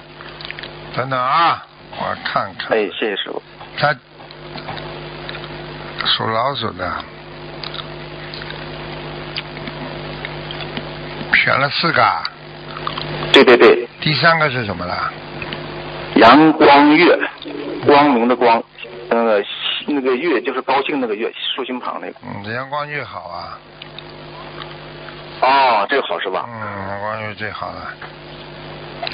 等等啊，我看看，哎，谢谢师傅。他属老鼠的，选了四个啊，对对对，第三个是什么了？阳光月，光明的光，那个那个月就是高兴那个月，竖心旁那个。嗯，阳光月好啊，哦，这个好是吧？嗯，阳光月最好了。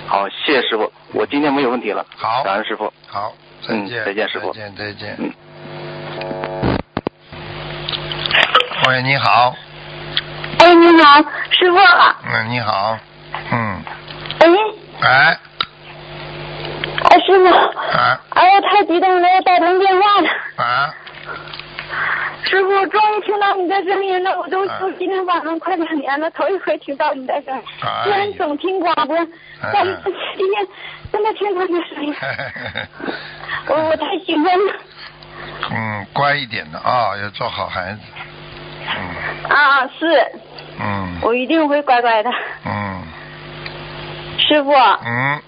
好，谢谢师傅，我今天没有问题了。好感恩师傅。好，再嗯见，再见师傅再见，再见。嗯。喂，你好，哎，你好，师傅。嗯，你好，嗯，哎，哎，哎，师傅。啊哎呀，太激动了，我打通电话了。啊，师傅，终于听到你的声音了，我都啊修今天晚上快两年了，头一回听到你的声音。哎虽然总听广播，但是今天真的听到你的声音，我我太兴奋了。嗯，乖一点的啊、要做好孩子。嗯啊，是嗯我一定会乖乖的。嗯师傅，嗯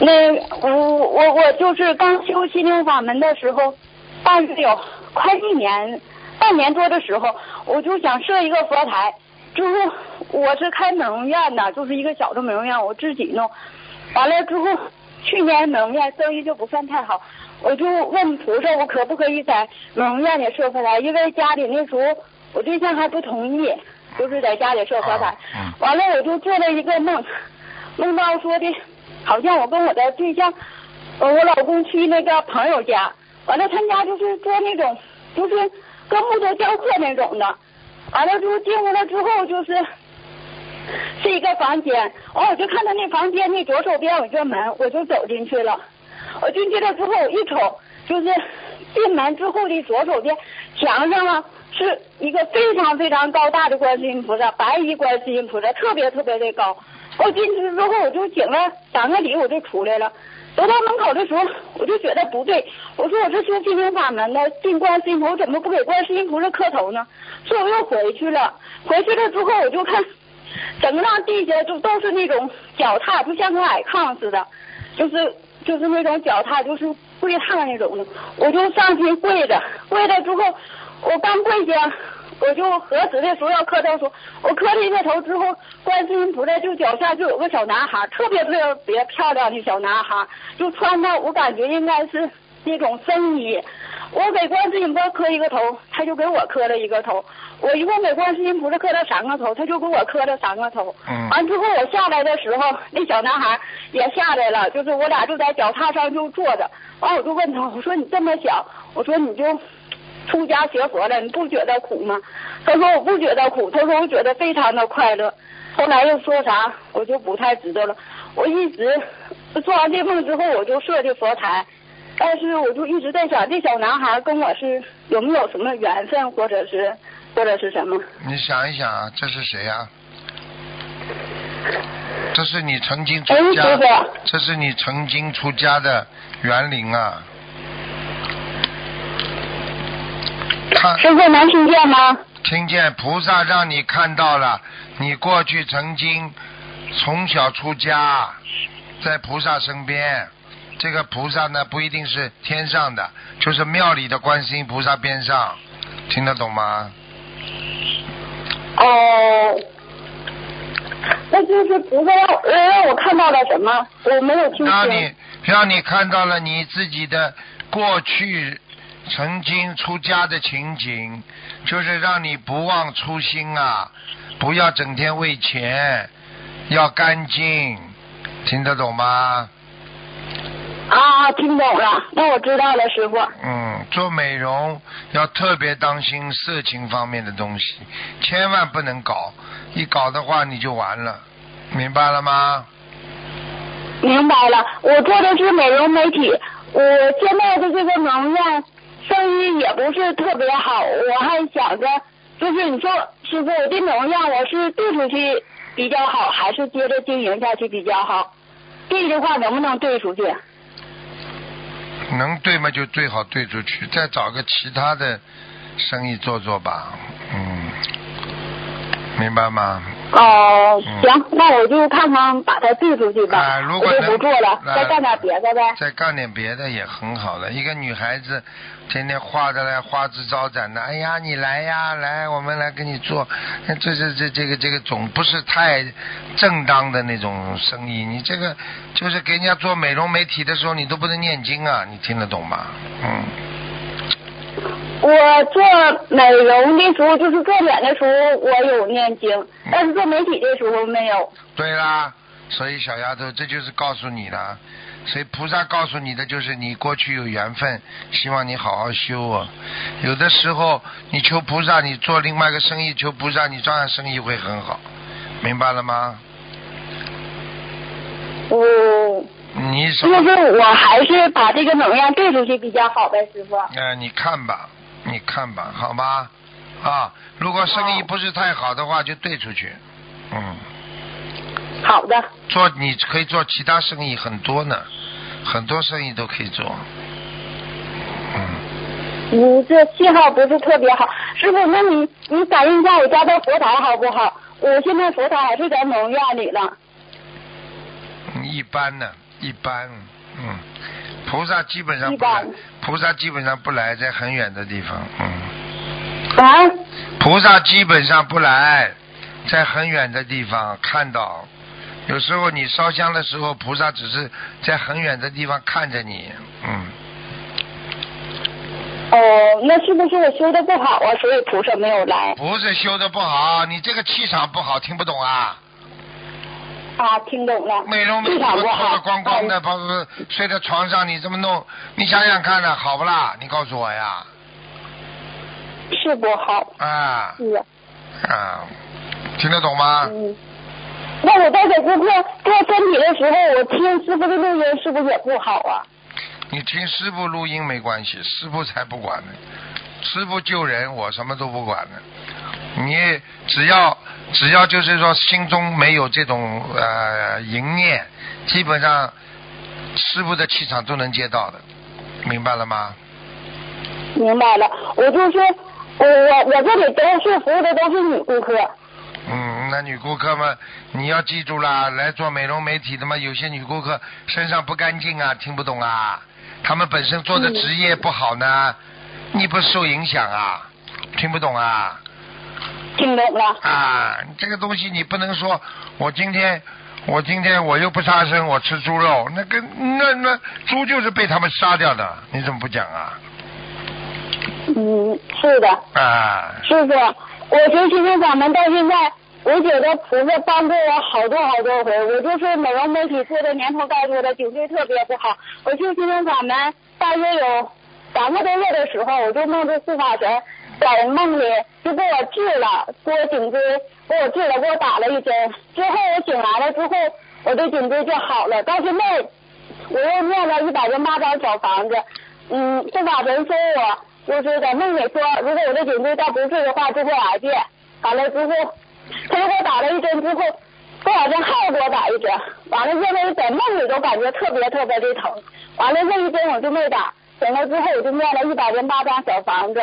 那我我我就是刚修心灵法门的时候，大约有快一年、半年多的时候，我就想设一个佛台。之后我是开美容院的，就是一个小的美容院，我自己弄。完了之后，去年美容院生意就不算太好，我就问菩萨，我可不可以在美容院里设佛台？因为家里那时候我对象还不同意，就是在家里设佛台。完了我就做了一个梦，梦到说的，好像我跟我的对象，呃，我老公去那个朋友家，完了他家就是做那种，就是跟木头雕刻那种的，完了之后进屋了之后就是是一个房间，完我就看到那房间那左手边有一个门，我就走进去了。我进去了之后，我一瞅，就是进门之后的左手边墙上啊是一个非常非常高大的观世音菩萨，白衣观世音菩萨，特别特别的高。我进去之后，我就请了三个礼，我就出来了。走到门口的时候，我就觉得不对，我说我这修心灵法门的，进观世音菩萨，我怎么不给观世音菩萨磕头呢？所以我又回去了。回去了之后，我就看整个那地下就都是那种脚踏，不像个矮炕似的，就是就是那种脚踏，就是跪踏那种的。我就上去跪着，跪着之后，我刚跪下，我就合适的时候要磕头说，我磕了一个头之后，观世音菩萨就脚下就有个小男孩，特别特别漂亮的小男孩，就穿的我感觉应该是那种僧衣。我给观世音菩萨磕一个头，他就给我磕了一个头。我一共给观世音菩萨磕了三个头，他就给我磕了三个头。嗯完之后我下来的时候，那小男孩也下来了，就是我俩就在脚踏上就坐着。完我就问他，我说你这么小，我说你就出家学佛了，你不觉得苦吗？他说我不觉得苦，他说我觉得非常的快乐。后来又说啥，我就不太知道了。我一直做完这梦之后，我就设的佛台，但是我就一直在想，这小男孩跟我是有没有什么缘分，或者是或者是什么？你想一想啊，这是谁呀、这是你曾经出哎家师傅，这是你曾经出家的园林啊。看，师傅能听见吗？听见菩萨让你看到了，你过去曾经从小出家，在菩萨身边。这个菩萨呢，不一定是天上的，就是庙里的观世音菩萨边上，听得懂吗？哦，那就是菩萨让让我看到了什么？我没有听清让你。让你看到了你自己的过去曾经出家的情景，就是让你不忘初心啊，不要整天为钱，要干净，听得懂吗？啊，听懂了，那我知道了，师傅。嗯，做美容要特别当心色情方面的东西，千万不能搞，一搞的话你就完了，明白了吗？明白了，我做的是美容美体，我现在的这个能量生意也不是特别好，我还想着，就是你说师傅，我这农药我是兑出去比较好，还是接着经营下去比较好？兑的话能不能兑出去？能兑嘛就最好兑出去，再找个其他的生意做做吧，嗯，明白吗？哦，嗯行，那我就看看把它递出去吧，啊如果我就不做了，啊再干点别的呗。再干点别的也很好的。一个女孩子天天画的来花枝招展的，哎呀，你来呀，来，我们来给你做，这这这这个这个总不是太正当的那种生意。你这个就是给人家做美容美体的时候，你都不能念经啊，你听得懂吗？嗯。我做美容的时候，就是做脸的时候，我有念经，但是做媒体的时候没有。对啦，所以小丫头，这就是告诉你了。所以菩萨告诉你的就是你过去有缘分，希望你好好修啊。有的时候你求菩萨，你做另外一个生意，求菩萨，你照样生意会很好，明白了吗？哦，你？就是我还是把这个能量兑出去比较好呗，师傅。呃，你看吧，你看吧，好吧？啊，如果生意不是太好的话，就兑出去。嗯，好的，做你可以做其他生意很多呢，很多生意都可以做。嗯。你这信号不是特别好，师傅，那你你感应一下我家的佛台好不好？我现在佛台还是在农院里了。嗯一般呢，一般，嗯，菩萨基本上不来，菩萨基本上不来，在很远的地方，嗯，啊，菩萨基本上不来，在很远的地方看到。有时候你烧香的时候，菩萨只是在很远的地方看着你，嗯，哦，那是不是我修的不好啊？所以菩萨没有来不是修的不好，你这个气场不好，听不懂啊？啊？听懂了，美容美气发脱场不好的。光光的，哎包括睡在床上，你这么弄，你想想看呢，好不啦？你告诉我呀，是不好，啊是。啊，听得懂吗？嗯，那我在给顾客做身体的时候，我听师傅的录音是不是也不好啊？你听师傅录音没关系，师傅才不管呢。师傅救人，我什么都不管呢。你只要只要就是说心中没有这种呃淫念，基本上师傅的气场都能接到的，明白了吗？明白了，我就说我我我这里都是服务的都是女顾客。嗯，那女顾客嘛，你要记住啦，来做美容美体的嘛，有些女顾客身上不干净啊，听不懂啊，她们本身做的职业不好呢，你不受影响啊，听不懂啊，听懂了。啊，这个东西你不能说，我今天我今天我又不杀生，我吃猪肉，那个那那猪就是被他们杀掉的，你怎么不讲啊？嗯，是的，啊，师傅，我学心灵法门到现在，我觉得菩萨帮助我好多好多回。我就是美容美体做的年头该多的，颈椎特别不好。我去心灵法门大约有三个多月的时候，我就梦着护法神在梦里就给我治了，给我颈椎给我治了，给我打了一针。之后我醒来了之后，我的颈椎就好了。到现在我又念了一百零八张小房子，嗯，护法神说我。就是在梦里说，如果我的颈椎再不治的话，就会癌变。完了之后，他又给我打了一针，之后过两天还给我打一针。完了，现在在梦里都感觉特别特别的疼。完了那一针我就没打，醒了之后我就念了一百零八张小房子。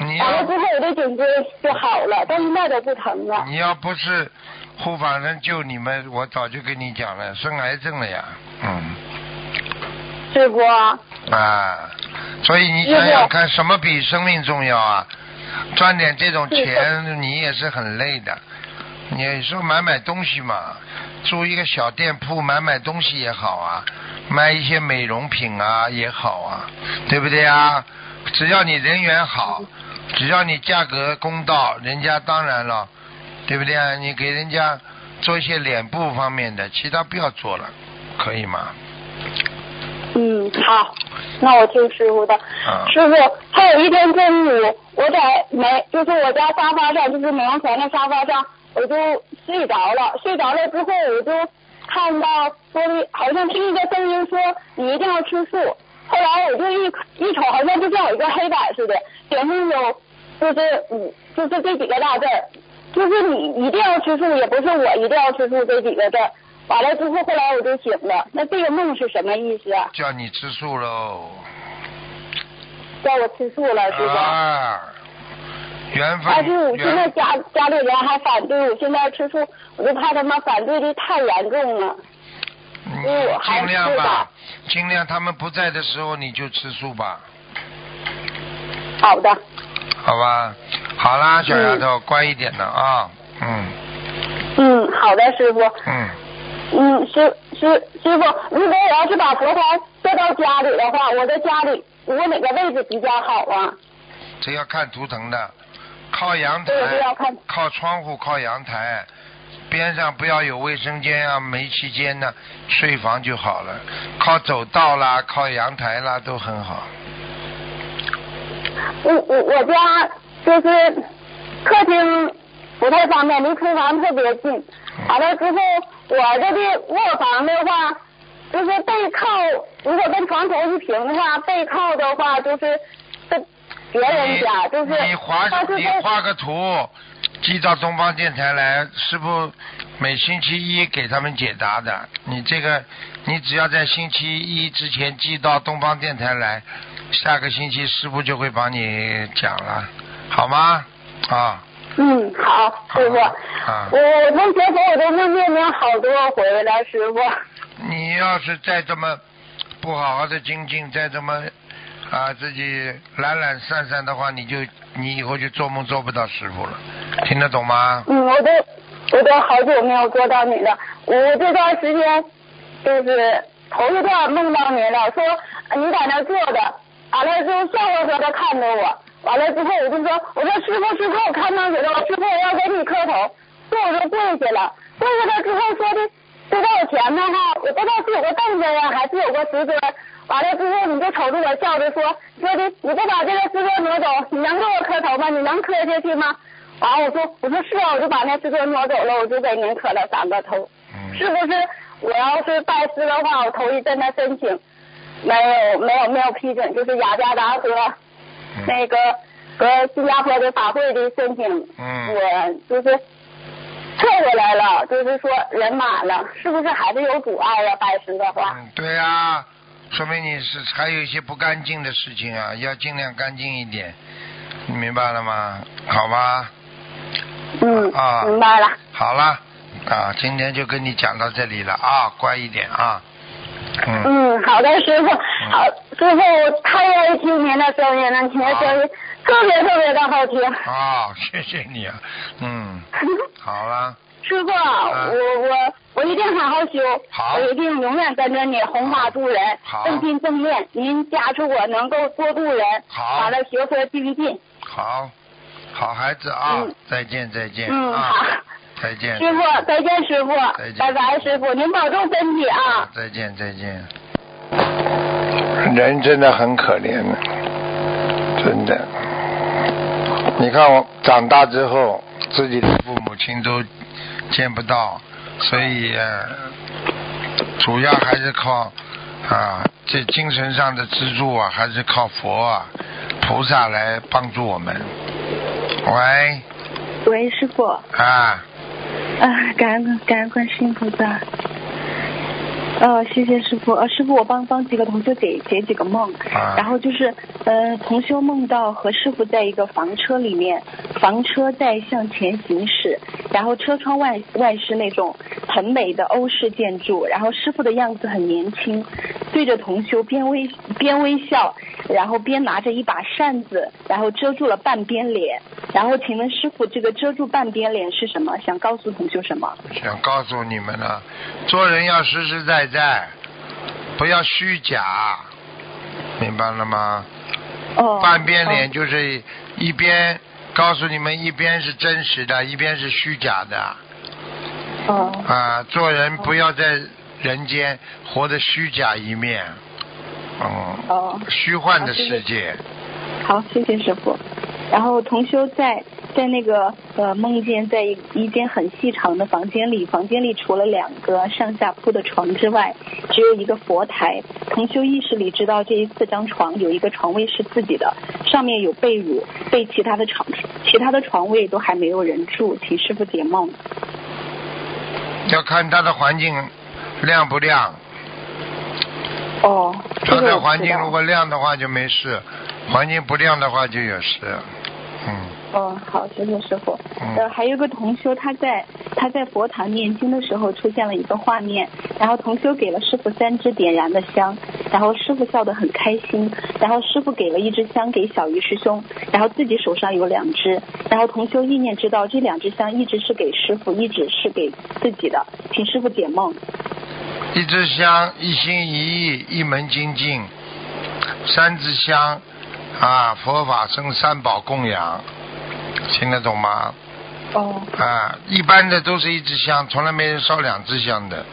你完了之后我的颈椎就好了，但是那都不疼了。你要不是护法人救你们，我早就跟你讲了，生癌症了呀，嗯。师傅，啊，所以你想想看，什么比生命重要啊？赚点这种钱，你也是很累的。你说买买东西嘛，租一个小店铺买买东西也好啊，卖一些美容品啊也好啊，对不对啊？只要你人缘好，只要你价格公道，人家当然了，对不对啊？你给人家做一些脸部方面的，其他不要做了，可以吗？嗯，好，那我听师傅的。啊师傅，还有一天中午，我在美，就是我家沙发上，就是美容泉的沙发上，我就睡着了。睡着了之后，我就看到说，好像听一个声音说你一定要吃素。后来我就一一瞅，好像就像有一个黑板似的，顶上有就是嗯，就是这几个大字儿，就是你一定要吃素，也不是我一定要吃素这几个字儿。完了之后，后来我就醒了。那这个梦是什么意思啊？叫你吃素喽。叫我吃素了，是吧。啊，缘分。但是我现在家家里人还反对我现在吃素，我就怕他们反对的太严重了。你所以我还尽量是吧吧，尽量他们不在的时候你就吃素吧，好的，好吧？好啦，小丫头，乖一点的啊，嗯。嗯，好的，师傅。嗯，嗯，师师师傅，如果我要是把佛台带到家里的话，我在家里我哪个位置比较好啊？这要看图腾的，靠阳台，靠窗户，靠阳台，边上不要有卫生间啊、煤气间呢，睡房就好了。靠走道啦，靠阳台啦，都很好。我我我家就是客厅不太方便，离厨房特别近。完了之后，我这个卧房的话，就是背靠，如果跟床头一平的话，背靠的话就是跟别人家，就是你画你画个图，寄到东方电台来，师傅每星期一给他们解答的。你这个，你只要在星期一之前寄到东方电台来，下个星期师傅就会帮你讲了，好吗？啊，嗯，好，师傅，啊我我从学佛我都梦见您好多回了，师傅。你要是再这么不好好的精进，再这么啊自己懒懒散散的话，你就你以后就做梦做不到师傅了，听得懂吗？嗯，我都我都好久没有做到你了。我这段时间就是头一段梦到你了，说你在那坐着，完了之后笑呵呵的看着我，完了之后我就说，我说师傅师傅，我看到你了，师傅我要给你磕头，说我就跪下了，跪下了之后说的就在我前面哈，我不知道是有个凳子呀，还是有个石墩。完了之后，你就瞅着我笑着说，说的你不把这个石墩挪走，你能给我磕头吗？你能磕下去吗？完了我说我说是啊，我就把那石墩挪走了，我就给您磕了三个头。嗯。是不是我要是拜师的话，我头一阵的申请没有没有没有批准，就是雅加达和嗯那个和新加坡的法会的申请，嗯我就是撤回来了，就是说人满了，是不是还是有阻碍呀？拜师的话，嗯，对啊，说明你是还有一些不干净的事情啊，要尽量干净一点，你明白了吗？好吧，嗯，啊明白了，好了，啊，今天就跟你讲到这里了啊，乖一点啊，嗯，嗯，好的，师傅，好，师傅，我太愿意听您的声音了，您的声音特别特别的好听。啊，谢谢你啊，嗯，好了，师傅，我我我一定好好修，好我一定永远跟着你弘法度人好，正心正念。您加持我能够多度人，好完了学佛精进。好，好孩子啊，嗯再见再见嗯，啊好，，再见，师傅再见，师傅再见，拜拜，师傅，您保重身体啊。再见再见。人真的很可怜的，真的。你看我长大之后，自己的父母亲都见不到，所以、呃、主要还是靠啊这精神上的支柱啊，还是靠佛啊菩萨来帮助我们。喂喂，师傅，啊，啊，感恩感恩观世音菩萨。呃，谢谢师傅。呃，师傅，我帮帮几个同学解解几个梦。啊然后就是，呃，同修梦到和师傅在一个房车里面，房车在向前行驶，然后车窗外外是那种很美的欧式建筑，然后师傅的样子很年轻，对着同修边微边微笑，然后边拿着一把扇子，然后遮住了半边脸。然后请问师傅，这个遮住半边脸是什么？想告诉同修什么？想告诉你们呢，做人要实实在在，不要虚假，明白了吗？哦，半边脸就是一边告诉你们，一边是真实的，一边是虚假的哦。哦啊。做人不要在人间活得虚假一面，嗯，哦，虚幻的世界。好，谢谢师傅。然后同修在在那个呃梦见在一一间很细长的房间里，房间里除了两个上下铺的床之外，只有一个佛台。同修意识里知道这一四张床有一个床位是自己的，上面有被褥，被其他的床其他的床位都还没有人住，请师傅解梦。要看他的环境亮不亮，哦，这他的环境如果亮的话就没事，环境不亮的话就有事。嗯，哦，好，谢谢师傅。嗯呃，还有一个同修，他在他在佛堂念经的时候出现了一个画面，然后同修给了师傅三支点燃的香，然后师傅笑得很开心，然后师傅给了一支香给小鱼师兄，然后自己手上有两支，然后同修意念知道这两支香一直是给师傅，一直是给自己的，请师傅解梦。一支香，一心一意，一门精进，三支香，啊，佛法僧三宝供养，听得懂吗？哦，啊，一般的都是一支香，从来没人烧两支香的。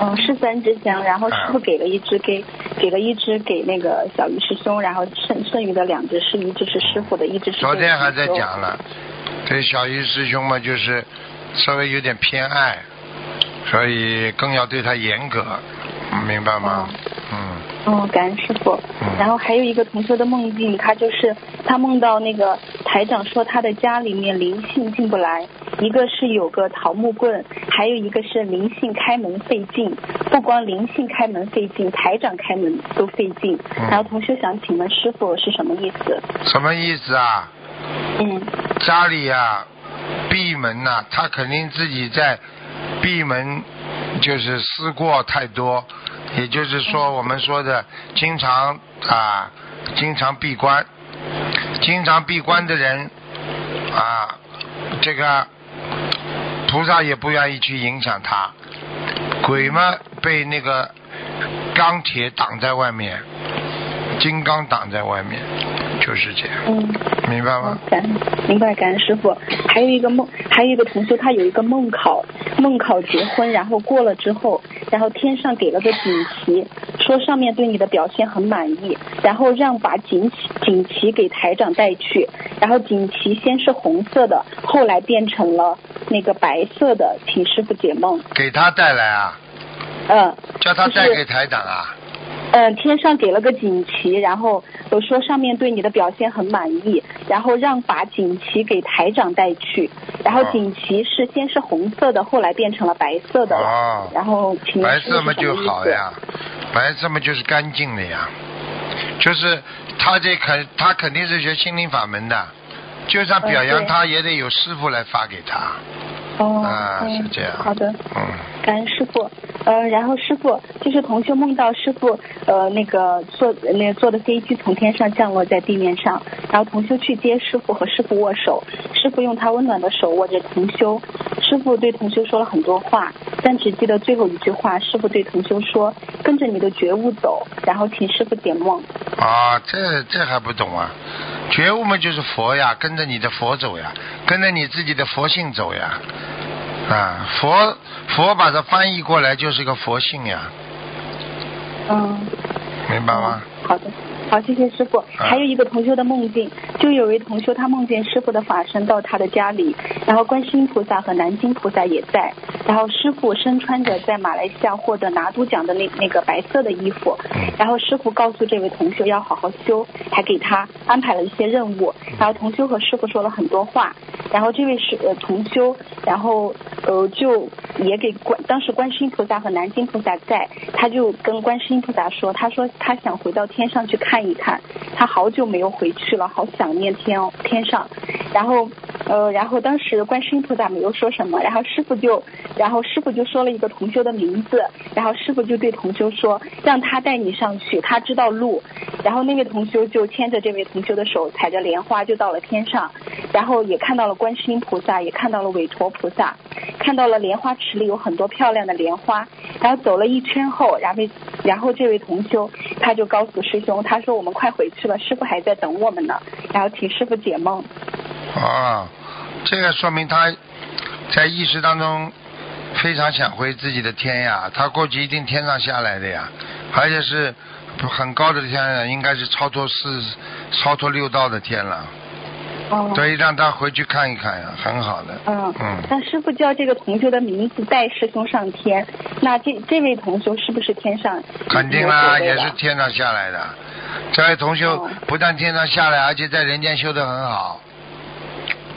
嗯，是三支香，然后师傅啊给了一支给给了一支给那个小鱼师兄，然后剩剩余的两支是一支是师傅的，一支是昨天还在讲了，对小鱼师兄嘛，就是稍微有点偏爱，所以更要对他严格，明白吗？嗯，哦，感恩师傅嗯。然后还有一个同学的梦境，他就是他梦到那个台长说他的家里面灵性进不来，一个是有个桃木棍，还有一个是灵性开门费劲。不光灵性开门费劲，台长开门都费劲。嗯然后同学想请问师傅是什么意思？什么意思啊？嗯，家里呀、闭门呐、他肯定自己在闭门，就是思过太多，也就是说我们说的经常啊，经常闭关，经常闭关的人啊，这个菩萨也不愿意去影响他，鬼嘛被那个钢铁挡在外面，金刚挡在外面，就是这样，嗯，明白吗哦？感明白，感恩师傅。还有一个梦，还有一个同学，他有一个梦考，梦考结婚，然后过了之后，然后天上给了个锦旗，说上面对你的表现很满意，然后让把锦旗锦旗给台长带去，然后锦旗先是红色的，后来变成了那个白色的，请师傅解梦。给他带来啊，嗯，叫他带给台长啊。嗯，天上给了个锦旗，然后我说上面对你的表现很满意，然后让把锦旗给台长带去，然后哦锦旗是先是红色的，后来变成了白色的了，哦，然后请白色嘛就？好呀，白色嘛就是干净的呀，就是他这肯他肯定是学心灵法门的，就算表扬他也得有师傅来发给他。哦，啊嗯是这样好的，嗯，感恩师傅。呃，然后师傅就是同修梦到师傅呃那个坐那个坐的飞机从天上降落在地面上，然后同修去接师傅和师傅握手，师傅用他温暖的手握着同修，师傅对同修说了很多话，但只记得最后一句话，师傅对同修说跟着你的觉悟走，然后请师傅解梦。啊，这这还不懂啊？觉悟嘛就是佛呀，跟着你的佛走呀，跟着你自己的佛性走呀。啊，佛佛把它翻译过来就是个佛性呀，嗯。明白吗？好的，好，谢谢师傅。还有一个同修的梦境，就有位同修他梦见师傅的法身到他的家里，然后观世音菩萨和南京菩萨也在，然后师傅身穿着在马来西亚获得拿督奖的那那个白色的衣服，然后师傅告诉这位同修要好好修，还给他安排了一些任务，然后同修和师傅说了很多话，然后这位是呃同修，然后呃就也给观当时观世音菩萨和南京菩萨在，他就跟观世音菩萨说，他说他想回到天上去看看一看，他好久没有回去了，好想念天哦天上，然后呃然后当时观世音菩萨没有说什么，然后师傅就然后师傅就说了一个同修的名字，然后师傅就对同修说让他带你上去，他知道路，然后那位同修就牵着这位同修的手，踩着莲花就到了天上，然后也看到了观世音菩萨，也看到了韦陀菩萨，看到了莲花池里有很多漂亮的莲花，然后走了一圈后，然后然后这位同修他就告诉师兄，他说我们快回去了，师傅还在等我们呢，然后请师傅解梦。啊，这个说明他在意识当中非常想回自己的天呀，他过去一定天上下来的呀，而且是很高的天上，应该是超脱四、超脱六道的天了。哦。所以让他回去看一看呀，很好的。嗯嗯，那师傅叫这个同修的名字带师兄上天，那这这位同修是不是天上肯定有啦，也是天上下来的。这位同修不但天上下来，而且在人间修得很好。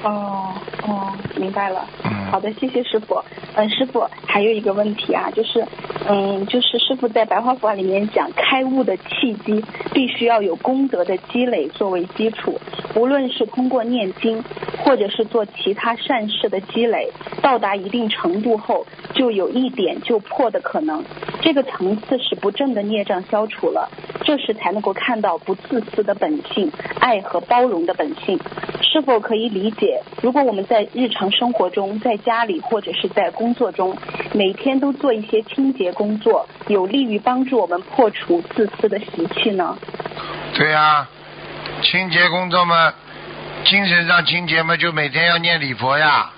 哦哦，明白了。嗯好的，谢谢师傅。嗯，师傅还有一个问题啊，就是嗯，就是师傅在白话佛法里面讲，开悟的契机必须要有功德的积累作为基础，无论是通过念经，或者是做其他善事的积累，到达一定程度后，就有一点就破的可能。这个层次是不正的孽障消除了，这时才能够看到不自私的本性、爱和包容的本性。是否可以理解？如果我们在日常生活中，在家里或者是在工作中，每天都做一些清洁工作，有利于帮助我们破除自私的习气呢？对呀、清洁工作嘛，精神上清洁嘛，就每天要念礼佛呀。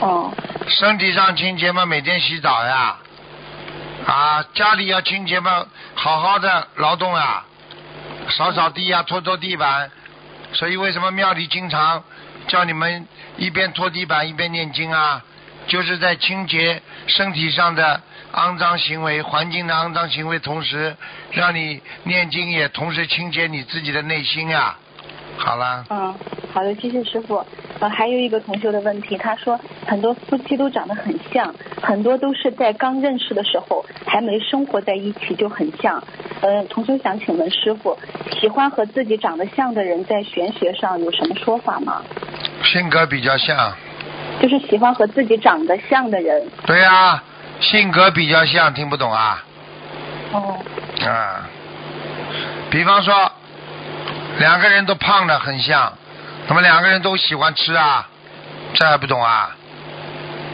哦。身体上清洁嘛，每天洗澡呀。啊，家里要清洁嘛，好好的劳动啊，扫扫地呀，拖拖地板。所以为什么庙里经常叫你们一边拖地板一边念经啊？就是在清洁身体上的肮脏行为、环境的肮脏行为，同时让你念经也同时清洁你自己的内心呀、好啦，嗯，好的，谢谢师傅。呃，还有一个同学的问题，他说很多夫妻都长得很像，很多都是在刚认识的时候还没生活在一起就很像。呃，同学想请问师傅，喜欢和自己长得像的人在玄学上有什么说法吗？性格比较像。就是喜欢和自己长得像的人。对呀、性格比较像，听不懂啊？哦。啊，比方说，两个人都胖的很像，那么两个人都喜欢吃啊，这还不懂啊？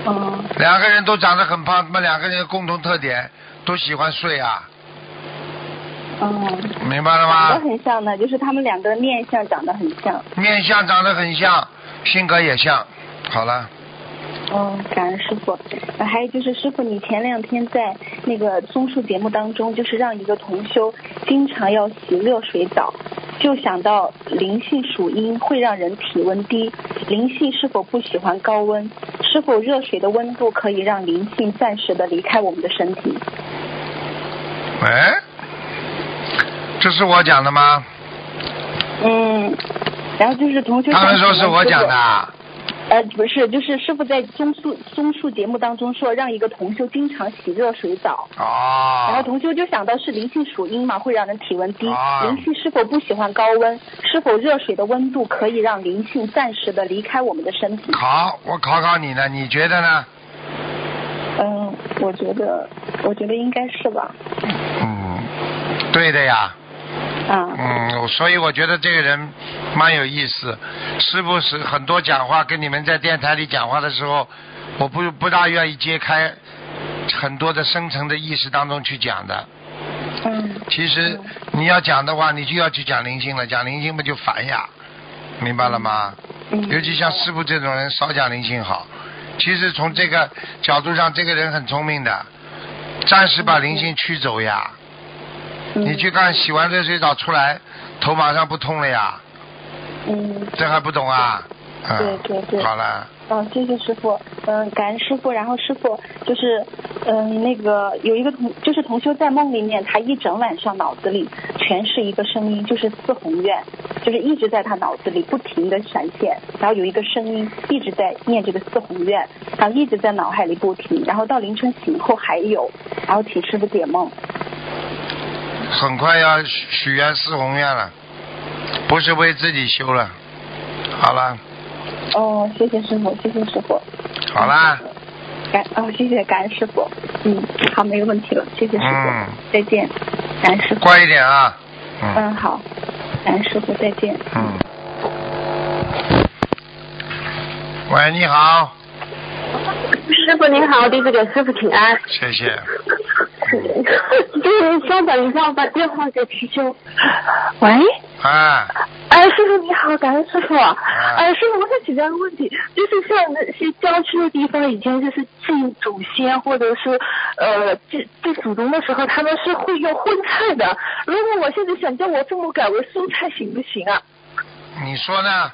嗯。两个人都长得很胖，那么两个人的共同特点都喜欢睡啊，嗯。明白了长吗都？很像的，就是他们两个面相长得很像。面相长得很像，性格也像。好了，哦，感恩师傅。呃还有就是师傅，你前两天在那个综述节目当中，就是让一个同修经常要洗热水澡，就想到灵性属阴会让人体温低，灵性是否不喜欢高温？是否热水的温度可以让灵性暂时的离开我们的身体？哎，这是我讲的吗？嗯，然后就是同修。他们说是我讲的。啊。呃，不是，就是师傅在综述综述节目当中说，让一个同修经常洗热水澡。哦。然后同修就想到是灵性属阴嘛，会让人体温低。哦灵性是否不喜欢高温？是否热水的温度可以让灵性暂时的离开我们的身体？好，我考考你呢，你觉得呢？嗯，我觉得，我觉得应该是吧。嗯，对的呀。啊。嗯，所以我觉得这个人蛮有意思。是不是很多讲话跟你们在电台里讲话的时候，我不不大愿意揭开很多的深层的意识当中去讲的。嗯。其实你要讲的话，你就要去讲灵性了，讲灵性不就烦呀？明白了吗？嗯。尤其像师傅这种人，少讲灵性好。其实从这个角度上，这个人很聪明的，暂时把灵性驱走呀。嗯你去看洗完热水澡出来，头马上不痛了呀，嗯。这还不懂啊？嗯、对对对好了，嗯，谢谢师傅，嗯，感恩师傅。然后师傅就是，嗯，那个有一个同，就是同修在梦里面，他一整晚上脑子里全是一个声音，就是四宏愿，就是一直在他脑子里不停的闪现，然后有一个声音一直在念这个四宏愿，然后一直在脑海里不停，然后到凌晨醒后还有，然后请师傅解梦。很快要许许愿四宏愿了，不是为自己修了。好了，哦，谢谢师傅，谢谢师傅。好啦，感哦，谢谢感恩师傅。嗯，好，没有问题了，谢谢师傅，嗯再见，感恩师傅。乖一点啊。嗯嗯，好，感恩师傅，再见。嗯。喂，你好，师傅您好，弟子给师傅请安。谢谢。就是稍等一下，我把电话给提修。喂，啊，哎，师傅你好，感恩师傅。哎，师傅，我想请教一个问题，就是像那些郊区的地方，以前就是祭祖先或者是呃祭祭祖宗的时候，他们是会用荤菜的。如果我现在想叫我父母改为素菜，行不行啊？你说呢？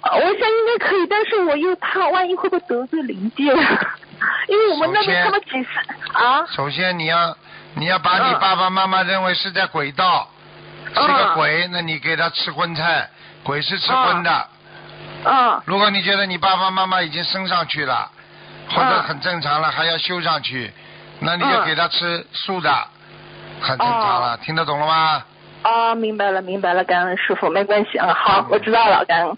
呃我想应该可以，但是我又怕万一会不会得罪灵界，因为我们那边他们几十啊。首先你要你要把你爸爸妈妈认为是在轨道，是嗯个鬼，那你给他吃荤菜，鬼是吃荤的。嗯。如果你觉得你爸爸妈妈已经升上去了，或者很正常了，还要修上去，那你就嗯给他吃素的，很正常了，听得懂了吗？啊，明白了，明白了，感恩师傅，没关系啊，好，我知道了，感恩。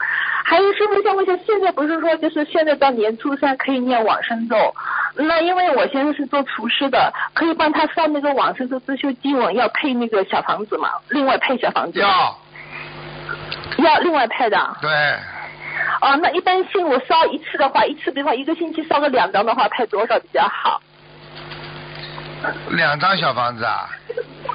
还有师傅，想问一下，现在不是说就是现在到年初三可以念往生咒？那因为我现在是做厨师的，可以帮他烧那个往生咒自修经文，要配那个小房子嘛？另外配小房子？要。要另外配的？对，哦，那一般性我烧一次的话，一次比方一个星期烧个两张的话，配多少比较好？两张小房子啊，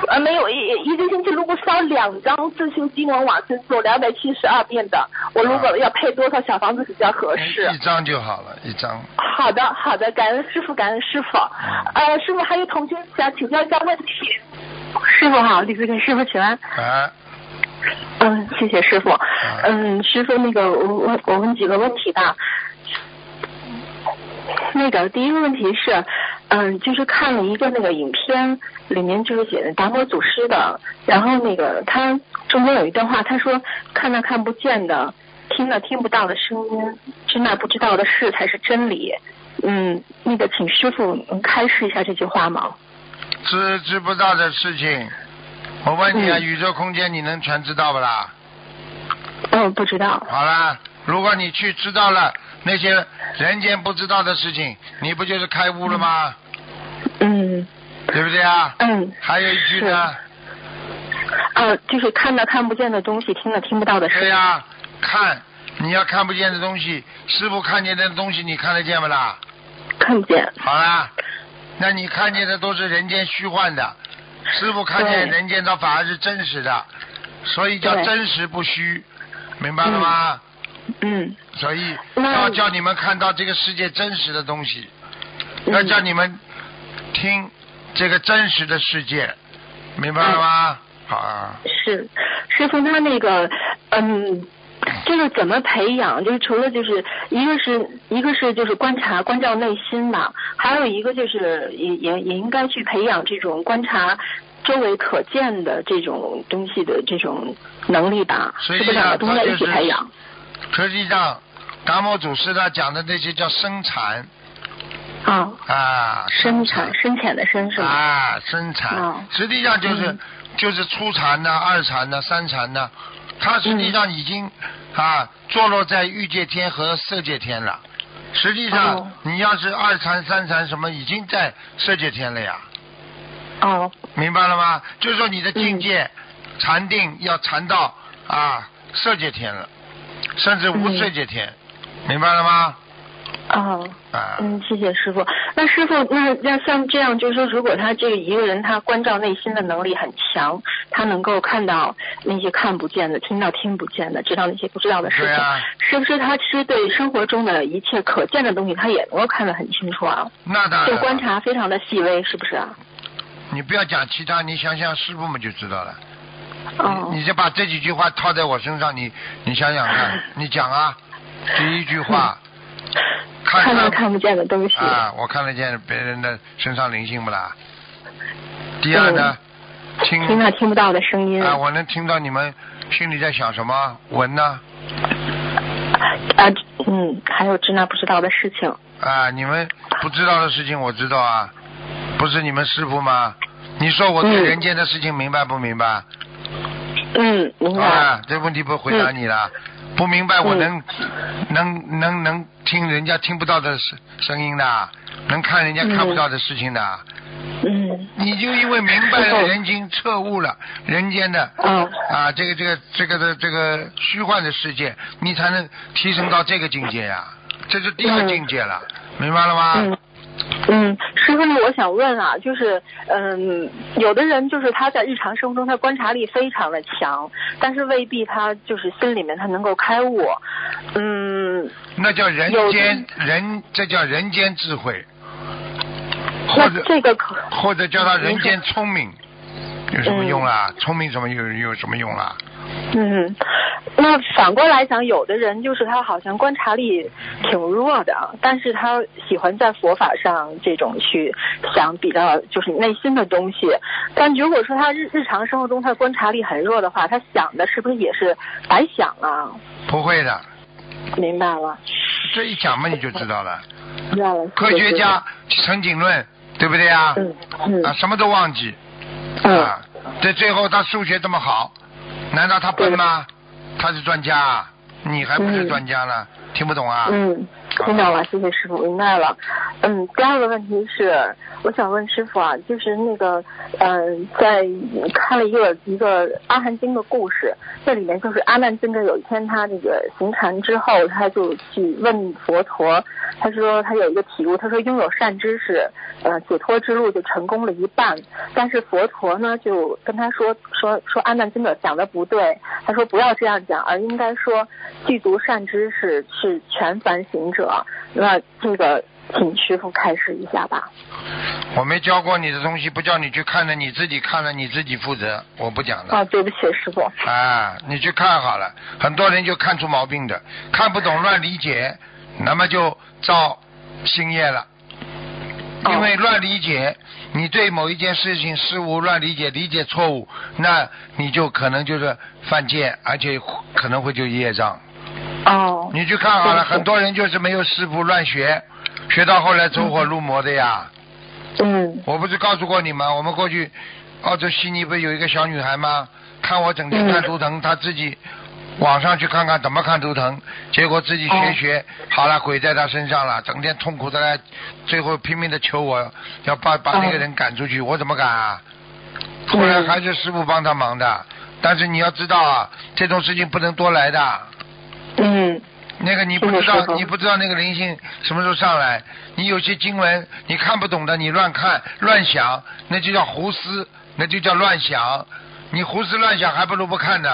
呃，没有，一一个星期如果烧两张自修经文往生咒两百七十二遍的，我如果要配多少小房子比较合适？一张就好了，一张。好的，好的，感恩师傅，感恩师傅。呃，师傅还有同学想请教一下问题。师傅好，李子给师傅请安。啊，嗯，谢谢师傅。嗯，师傅，那个我我我问几个问题吧。那个第一个问题是，嗯，就是看了一个那个影片，里面就是写的达摩祖师的，然后那个他中间有一段话，他说看那看不见的，听那听不到的声音，知那不知道的事才是真理。嗯，那个请师傅能开示一下这句话吗？知知不道的事情，我问你啊，嗯宇宙空间你能全知道不啦？嗯，不知道。好啦，如果你去知道了那些人间不知道的事情，你不就是开悟了吗？嗯。对不对啊？嗯。还有一句呢，呃，就是看到看不见的东西，听了听不到的事。对呀、看你要看不见的东西，师傅看见的东西你看得见不啦？看不见。好啦，那你看见的都是人间虚幻的，师傅看见人间的反而是真实的，所以叫真实不虚，明白了吗？嗯。所以那要叫你们看到这个世界真实的东西，嗯要叫你们听这个真实的世界，明白了吗？好啊，是，师傅他那个，嗯，这个怎么培养？就是除了就是一个是一个是就是观察关照内心嘛，还有一个就是也也也应该去培养这种观察周围可见的这种东西的这种能力吧？是不是两个东西要一起培养？实际上，达摩祖师他讲的那些叫生禅。啊。啊，深产深浅的深是吗？啊，生禅，哦实际上就是、嗯。就是初禅呐、二禅呐、三禅呐、它实际上已经、啊坐落在欲界天和色界天了。实际上，哦。你要是二禅、三禅什么，已经在色界天了呀，哦，明白了吗？就是说你的境界、嗯禅定要禅到啊色界天了，甚至无嗯色界天，明白了吗？哦，啊，嗯，谢谢师傅。那师傅，那那像这样，就是说，如果他这个一个人他关照内心的能力很强，他能够看到那些看不见的，听到听不见的，知道那些不知道的事情，对啊，是不是他其实对生活中的一切可见的东西，他也能够看得很清楚啊？那当然就。观察非常的细微，是不是啊？你不要讲其他，你想想师傅们就知道了。哦你你就把这几句话套在我身上，你你想想看，你讲啊，第一句话，看看到看不见的东西。啊，我看得见别人的身上灵性不啦？第二呢，听听到听不到的声音。啊，我能听到你们心里在想什么，闻呢？啊，嗯，还有知那不知道的事情。啊，你们不知道的事情我知道啊，不是你们师傅吗？你说我对嗯人间的事情明白不明白？嗯，明白。啊，这问题不回答你了。不明白，我能、能能能听人家听不到的声声音的，能看人家看不到的事情的。嗯。你就因为明白了人间彻悟了人间的、嗯啊，这个这个这个的这个虚幻的世界，你才能提升到这个境界呀、这是第二境界了，明白了吗？嗯嗯，师傅呢，我想问啊，就是嗯，有的人就是他在日常生活中他观察力非常的强，但是未必他就是心里面他能够开悟。嗯，那叫人间人，这叫人间智慧，或者这个可或者叫他人间聪明，有什么用啦？嗯聪明什么有有什么用啦？嗯，那反过来讲，有的人就是他好像观察力挺弱的，但是他喜欢在佛法上这种去想比较就是内心的东西。但如果说他日日常生活中他观察力很弱的话，他想的是不是也是白想啊？不会的，明白了，这一讲嘛你就知道了。知道了。科学家陈景润，对不对啊？嗯嗯啊，什么都忘记。嗯啊，这最后他数学这么好，难道他笨吗？他是专家啊，你还不是嗯专家呢？听不懂啊？嗯，听懂了，谢谢师傅，明白了。嗯，第二个问题是，我想问师傅啊，就是那个，嗯、在看了一个一个阿含经的故事，这里面就是阿难尊者有一天他那个行禅之后，他就去问佛陀，他说他有一个体悟，他说拥有善知识，呃，解脱之路就成功了一半，但是佛陀呢就跟他说说说阿难尊者讲的不对，他说不要这样讲，而应该说具足善知识是全凡行者。那这个，请师傅开示一下吧。我没教过你的东西，不叫你去看的，你自己看了你自己负责，我不讲了。啊，对不起，师傅。啊，你去看好了，很多人就看出毛病的，看不懂乱理解，那么就造新业了。因为乱理解，你对某一件事情事物乱理解，理解错误，那你就可能就是犯贱，而且可能会就业障。哦。你去看好了，很多人就是没有师傅乱学，学到后来走火入魔的呀。嗯。我不是告诉过你吗？我们过去澳洲悉尼不是有一个小女孩吗？看我整天看图腾，她自己网上去看看怎么看图腾，结果自己学学，好了，鬼在她身上了，整天痛苦的来，最后拼命的求我要把把那个人赶出去，我怎么敢啊？后来还是师傅帮他忙的，但是你要知道啊，这种事情不能多来的。嗯。那个你不知道，你不知道那个灵性什么时候上来。你有些经文你看不懂的，你乱看乱想，那就叫胡思，那就叫乱想。你胡思乱想，还不如不看呢。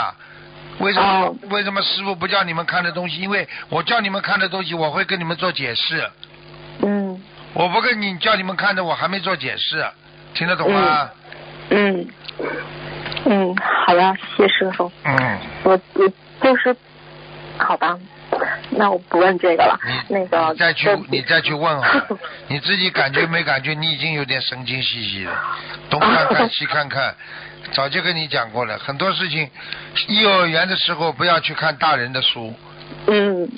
为什么？为什么师傅不叫你们看的东西？因为我叫你们看的东西，我会跟你们做解释。嗯。我不跟你叫你们看的，我还没做解释，听得懂吗？嗯。嗯，好呀，谢谢师傅。嗯。我我就是，好吧，那我不问这个了。那个。你再去你再去问啊，你自己感觉没感觉？你已经有点神经兮兮了，东看看西看看，早就跟你讲过了，很多事情，幼儿园的时候不要去看大人的书，嗯。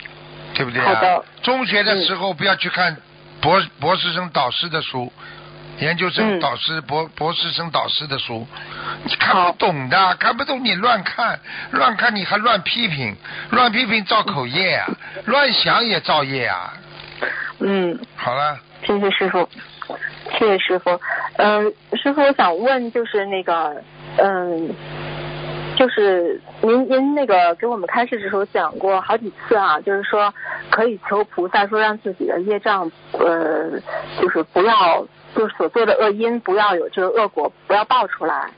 对不对啊好的？中学的时候不要去看博博士生导师的书。研究嗯。生导师、博博士生导师的书，你看不懂的，看不懂你乱看，乱看你还乱批评，乱批评造口业啊，乱想也造业啊，嗯，好了，谢谢师傅，谢谢师傅。嗯、师傅，我想问，就是那个，嗯、就是您您那个给我们开示的时候讲过好几次啊，就是说可以求菩萨说让自己的业障，呃，就是不要，就是所做的恶因不要有这个恶果，不要爆出来。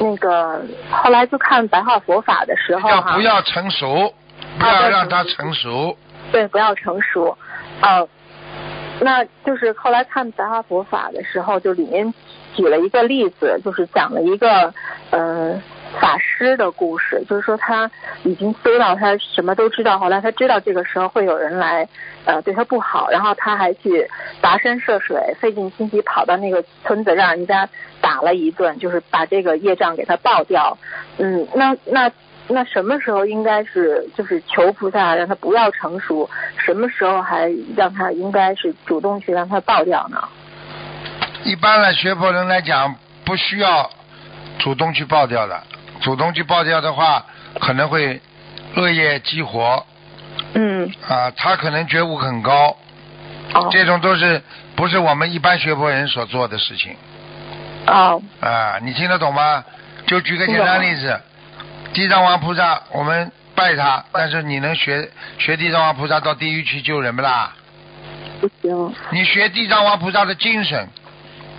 那个后来就看白话佛法的时候哈，要不要成熟？不要让它成成熟。对，不要成熟。啊，那就是后来看白话佛法的时候，就里面举了一个例子，就是讲了一个呃法师的故事，就是说他已经修到他什么都知道，后来他知道这个时候会有人来呃对他不好，然后他还去跋山涉水，费尽心机跑到那个村子让人家打了一顿，就是把这个业障给他爆掉。嗯，那那那什么时候应该是就是求菩萨让他不要成熟？什么时候还让他应该是主动去让他爆掉呢？一般来学佛人来讲，不需要主动去爆掉的。主动去爆掉的话，可能会恶业激活嗯，啊，他可能觉悟很高，哦这种都是不是我们一般学佛人所做的事情哦，啊？你听得懂吗？就举个简单例子，地藏王菩萨，我们拜他，但是你能学学地藏王菩萨到地狱去救人不啦？不行，你学地藏王菩萨的精神，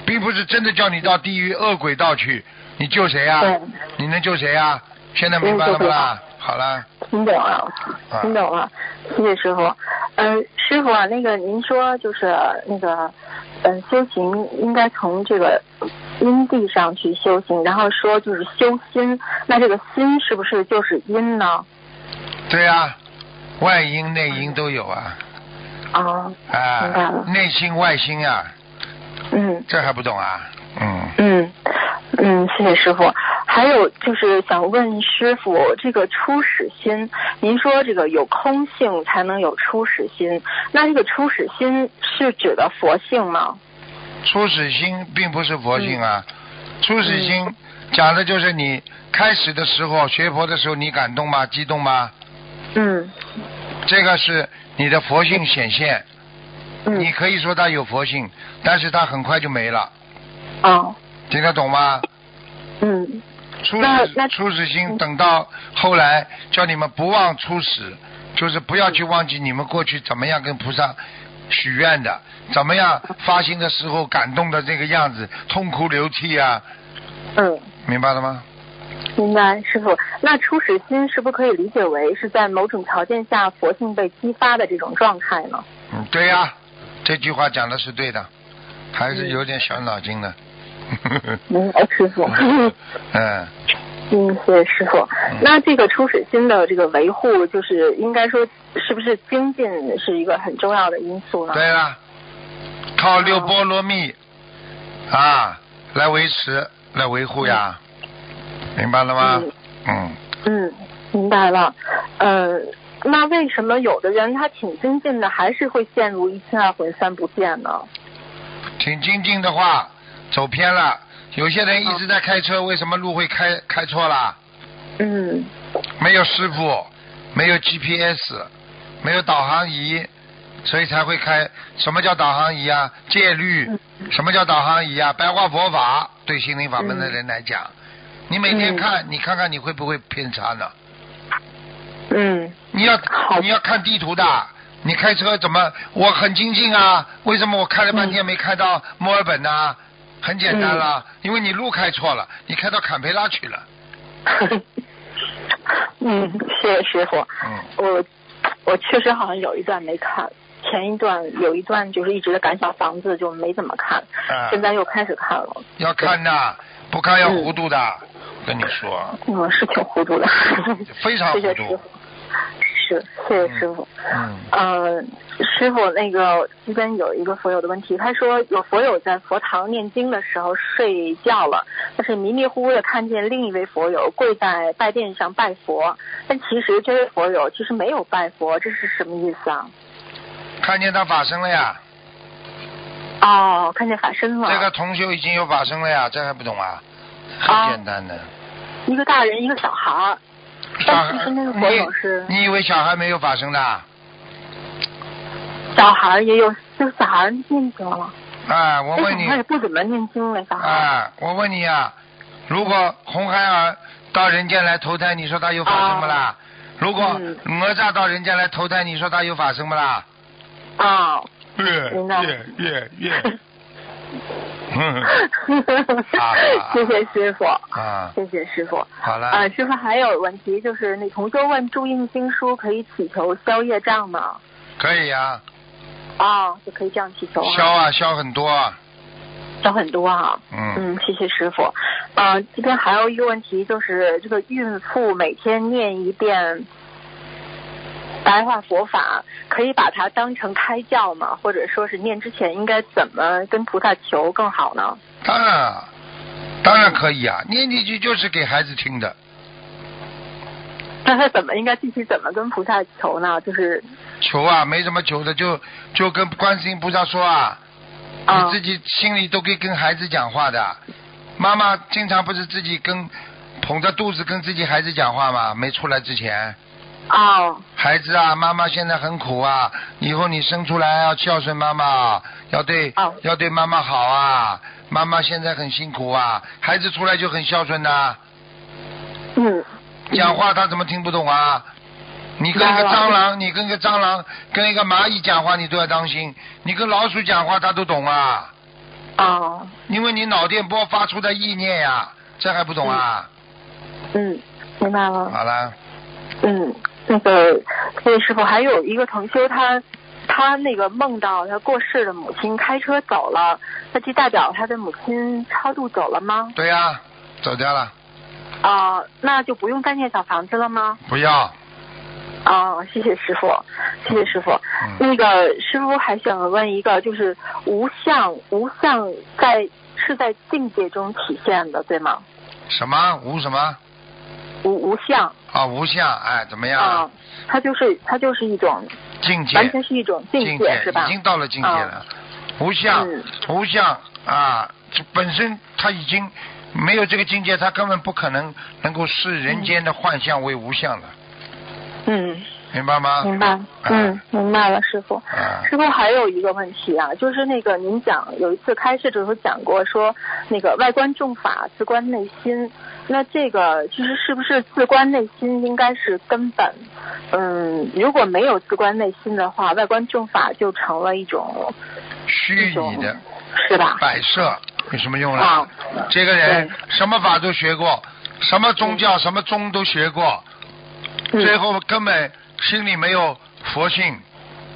并不是真的叫你到地狱恶鬼道去，你救谁啊对？你能救谁啊？现在明白了不啦？好了，听懂了，听懂了，谢谢师傅。嗯、师傅啊，那个您说就是那个，嗯、修行应该从这个因地上去修行，然后说就是修心，那这个心是不是就是因呢？对啊、外因内因都有啊，啊，明白啊了，内心外心啊，嗯这还不懂啊？嗯，嗯嗯，谢谢师傅。还有就是想问师傅，这个初始心，您说这个有空性才能有初始心，那这个初始心是指的佛性吗？初始心并不是佛性啊，嗯初始心讲的就是你开始的时候学佛的时候，你感动吗？激动吗？嗯这个是你的佛性显现。嗯你可以说他有佛性，但是他很快就没了，哦听得懂吗？嗯初始初始心，等到后来叫你们不忘初始，就是不要去忘记你们过去怎么样跟菩萨许愿的，怎么样发心的时候感动的这个样子，痛哭流涕啊，嗯，明白了吗？明白，师傅。那初始心是不是可以理解为是在某种条件下佛性被激发的这种状态呢？嗯，对呀、这句话讲的是对的，还是有点小脑筋的。明白，师傅。嗯，嗯，谢谢师傅。那这个初始心的这个维护，就是应该说，是不是精进是一个很重要的因素呢？对了，靠六波罗蜜啊来维持、来维护呀，明白了吗？嗯，嗯，明白了。呃，那为什么有的人他挺精进的，还是会陷入一心二魂三不见呢？挺精进的话，走偏了。有些人一直在开车，为什么路会开开错了？嗯没有师傅，没有 GPS，没有导航仪，所以才会开。什么叫导航仪啊？戒律。什么叫导航仪啊？白话佛法对心灵法门的人来讲，你每天看，你看看你会不会偏差呢？嗯你要你要看地图的。你开车怎么？我很精进啊，为什么我开了半天没开到墨尔本呢？很简单了，因为你路开错了，你开到坎培拉去了。嗯，谢谢师傅。嗯，我我确实好像有一段没看，前一段有一段就是一直在赶小房子，就没怎么看，啊现在又开始看了。要看的，不看要糊涂的，跟你说，嗯，是挺糊涂的。非常糊涂谢谢谢谢师傅。嗯，呃，师傅，那个这边有一个佛友的问题，他说有佛友在佛堂念经的时候睡觉了，但是迷迷糊糊的看见另一位佛友跪在拜殿上拜佛，但其实这位佛友其实没有拜佛，这是什么意思啊？看见他法身了呀，哦，看见法身了。这个同修已经有法身了呀，这还不懂啊？很简单的，一个大人，一个小孩儿，小孩你你以为小孩没有法身的？小孩也有，就是小孩儿念经了。啊，我问你那小孩儿也不怎么念经了，小孩我问你啊，如果红孩儿到人间来投胎，你说他有法生不啦？如果嗯哪吒到人间来投胎，你说他有法生不啦？啊。越明白越越越，嗯啊 谢谢师傅，啊，谢谢师傅。好了，啊，师傅还有问题，就是那同修问注印经书可以祈求消业障吗？可以呀、哦，就可以这样祈求啊。消啊消很多啊，消很多啊。嗯，嗯，谢谢师傅。呃，这边还有一个问题，就是这个孕妇每天念一遍白话佛法，可以把它当成开教吗？或者说是念之前应该怎么跟菩萨求更好呢？当然啊当然可以啊，念进去就是给孩子听的，那他怎么应该具体怎么跟菩萨求呢？就是求啊没什么求的，就就跟观世音菩萨说啊，啊你自己心里都可以跟孩子讲话的。妈妈经常不是自己跟捧着肚子跟自己孩子讲话吗？没出来之前，哦孩子啊，妈妈现在很苦啊，以后你生出来要孝顺妈妈，要对、哦要对妈妈好啊。妈妈现在很辛苦啊，孩子出来就很孝顺的、嗯讲话他怎么听不懂啊？你跟一个蟑螂，你跟一个蟑螂，跟一个蚂蚁讲话，你都要当心。你跟老鼠讲话，他都懂啊，哦因为你脑电波发出的意念呀、这还不懂啊？嗯，明白了。好了，嗯，那个谢谢师傅，还有一个同修他。他那个梦到他过世的母亲开车走了，那就代表他的母亲超度走了吗？对呀、走掉了，啊、那就不用再念小房子了吗？不要。啊、谢谢师傅，谢谢师傅。嗯那个师傅还想问一个，就是无相，无相在是在境界中体现的，对吗？什么无什么无无相啊？无相哎，怎么样？啊，它就是它就是一种境界，完全是一种境境界，是吧？已经到了境界了。无相，嗯无相啊，这本身他已经没有这个境界，他根本不可能能够视人间的幻象为无相的，嗯，明白吗？明白，嗯，明白了，师傅。啊，师傅还有一个问题啊，就是那个您讲有一次开示的时候讲过说，那个外观重法，自观内心。那这个其实是不是自观内心应该是根本？嗯，如果没有自观内心的话，外观正法就成了一种虚拟的是吧？摆设有什么用呢？啊这个人什么法都学过，什么宗教、什么宗都学过，嗯最后根本心里没有佛性，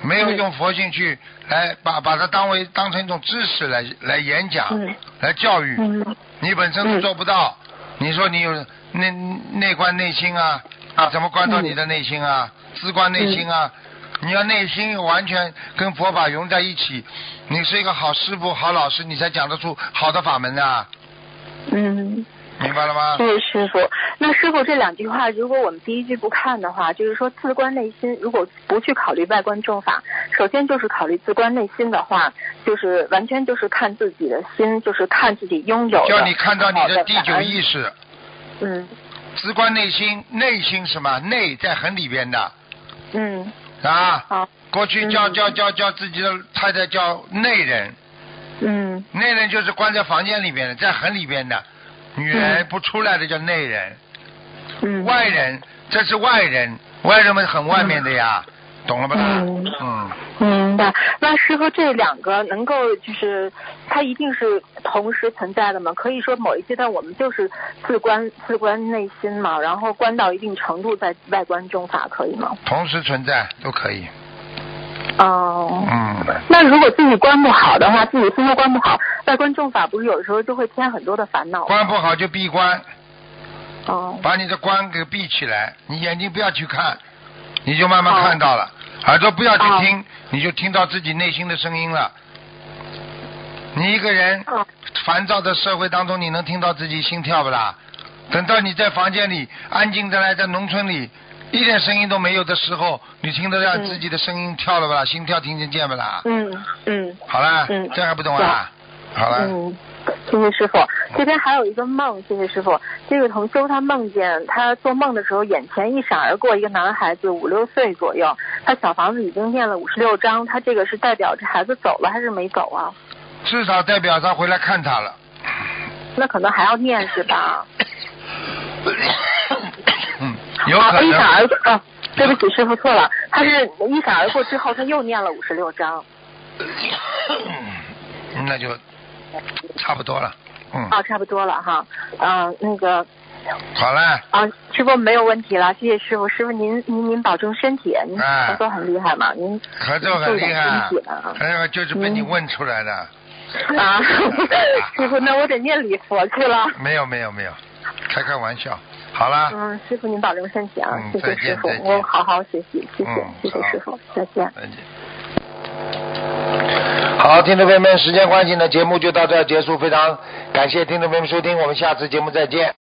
没有嗯用佛性去来把把它当为当成一种知识来来演讲、嗯来教育。嗯你本身都做不到，你说你有内内观内心啊？啊，怎么观到你的内心啊？自观内心啊？你要内心完全跟佛法融在一起，你是一个好师傅、好老师，你才讲得出好的法门啊！嗯。明白了吗？谢谢师傅。那师傅这两句话，如果我们第一句不看的话，就是说自观内心，如果不去考虑外观正法，首先就是考虑自观内心的话，就是完全就是看自己的心，就是看自己拥有的。叫你看到你的第九意识，嗯自观内心，内心什么？内在很里边的嗯，啊。好。过去叫嗯叫叫叫自己的太太叫内人，嗯内人就是关在房间里边的，在很里边的，女人嗯不出来的叫内人，嗯。外人这是外人，外人们很外面的呀，懂了吧？嗯嗯，明白。那师傅这两个能够就是它一定是同时存在的吗？可以说某一阶段我们就是自观自观内心嘛，然后观到一定程度再外观中法，可以吗？同时存在都可以。哦。嗯，那如果自己关不好的话，自己心都关不好，外观众法不是有时候就会添很多的烦恼吗？关不好就闭关，哦把你的关给闭起来，你眼睛不要去看，你就慢慢看到了；耳朵不要去听，你就听到自己内心的声音了。你一个人哦烦躁的社会当中，你能听到自己心跳不啦？等到你在房间里安静的来，在农村里一点声音都没有的时候，你听得让嗯自己的声音跳了不啦？心跳听得见不啦？嗯嗯好了，嗯这还不懂啊？好了，嗯，谢谢师傅。这边还有一个梦，谢谢师傅。这个同修他梦见他做梦的时候，眼前一闪而过一个男孩子，五六岁左右。他小房子已经念了五十六章，他这个是代表这孩子走了还是没走啊？至少代表他回来看他了。那可能还要念是吧？一闪。而过啊，对不起，师傅错了，他是一闪而过之后，他又念了五十六章那就差不多了。嗯，啊，差不多了哈。嗯、那个好嘞，啊，师傅没有问题了，谢谢师傅。师傅您您您保重身体，您合作很厉害嘛，您合作很厉害注意点身体啊。还有就是被你问出来的。啊，师傅，那我得念礼佛去了。没有没有没有，开开玩笑。好了，嗯，师傅您保重身体啊，嗯谢谢师傅我好好学习，谢谢、嗯谢谢师傅，再见。再见。好，听众朋友们，时间关系呢，节目就到这儿结束。非常感谢听众朋友们收听，我们下次节目再见。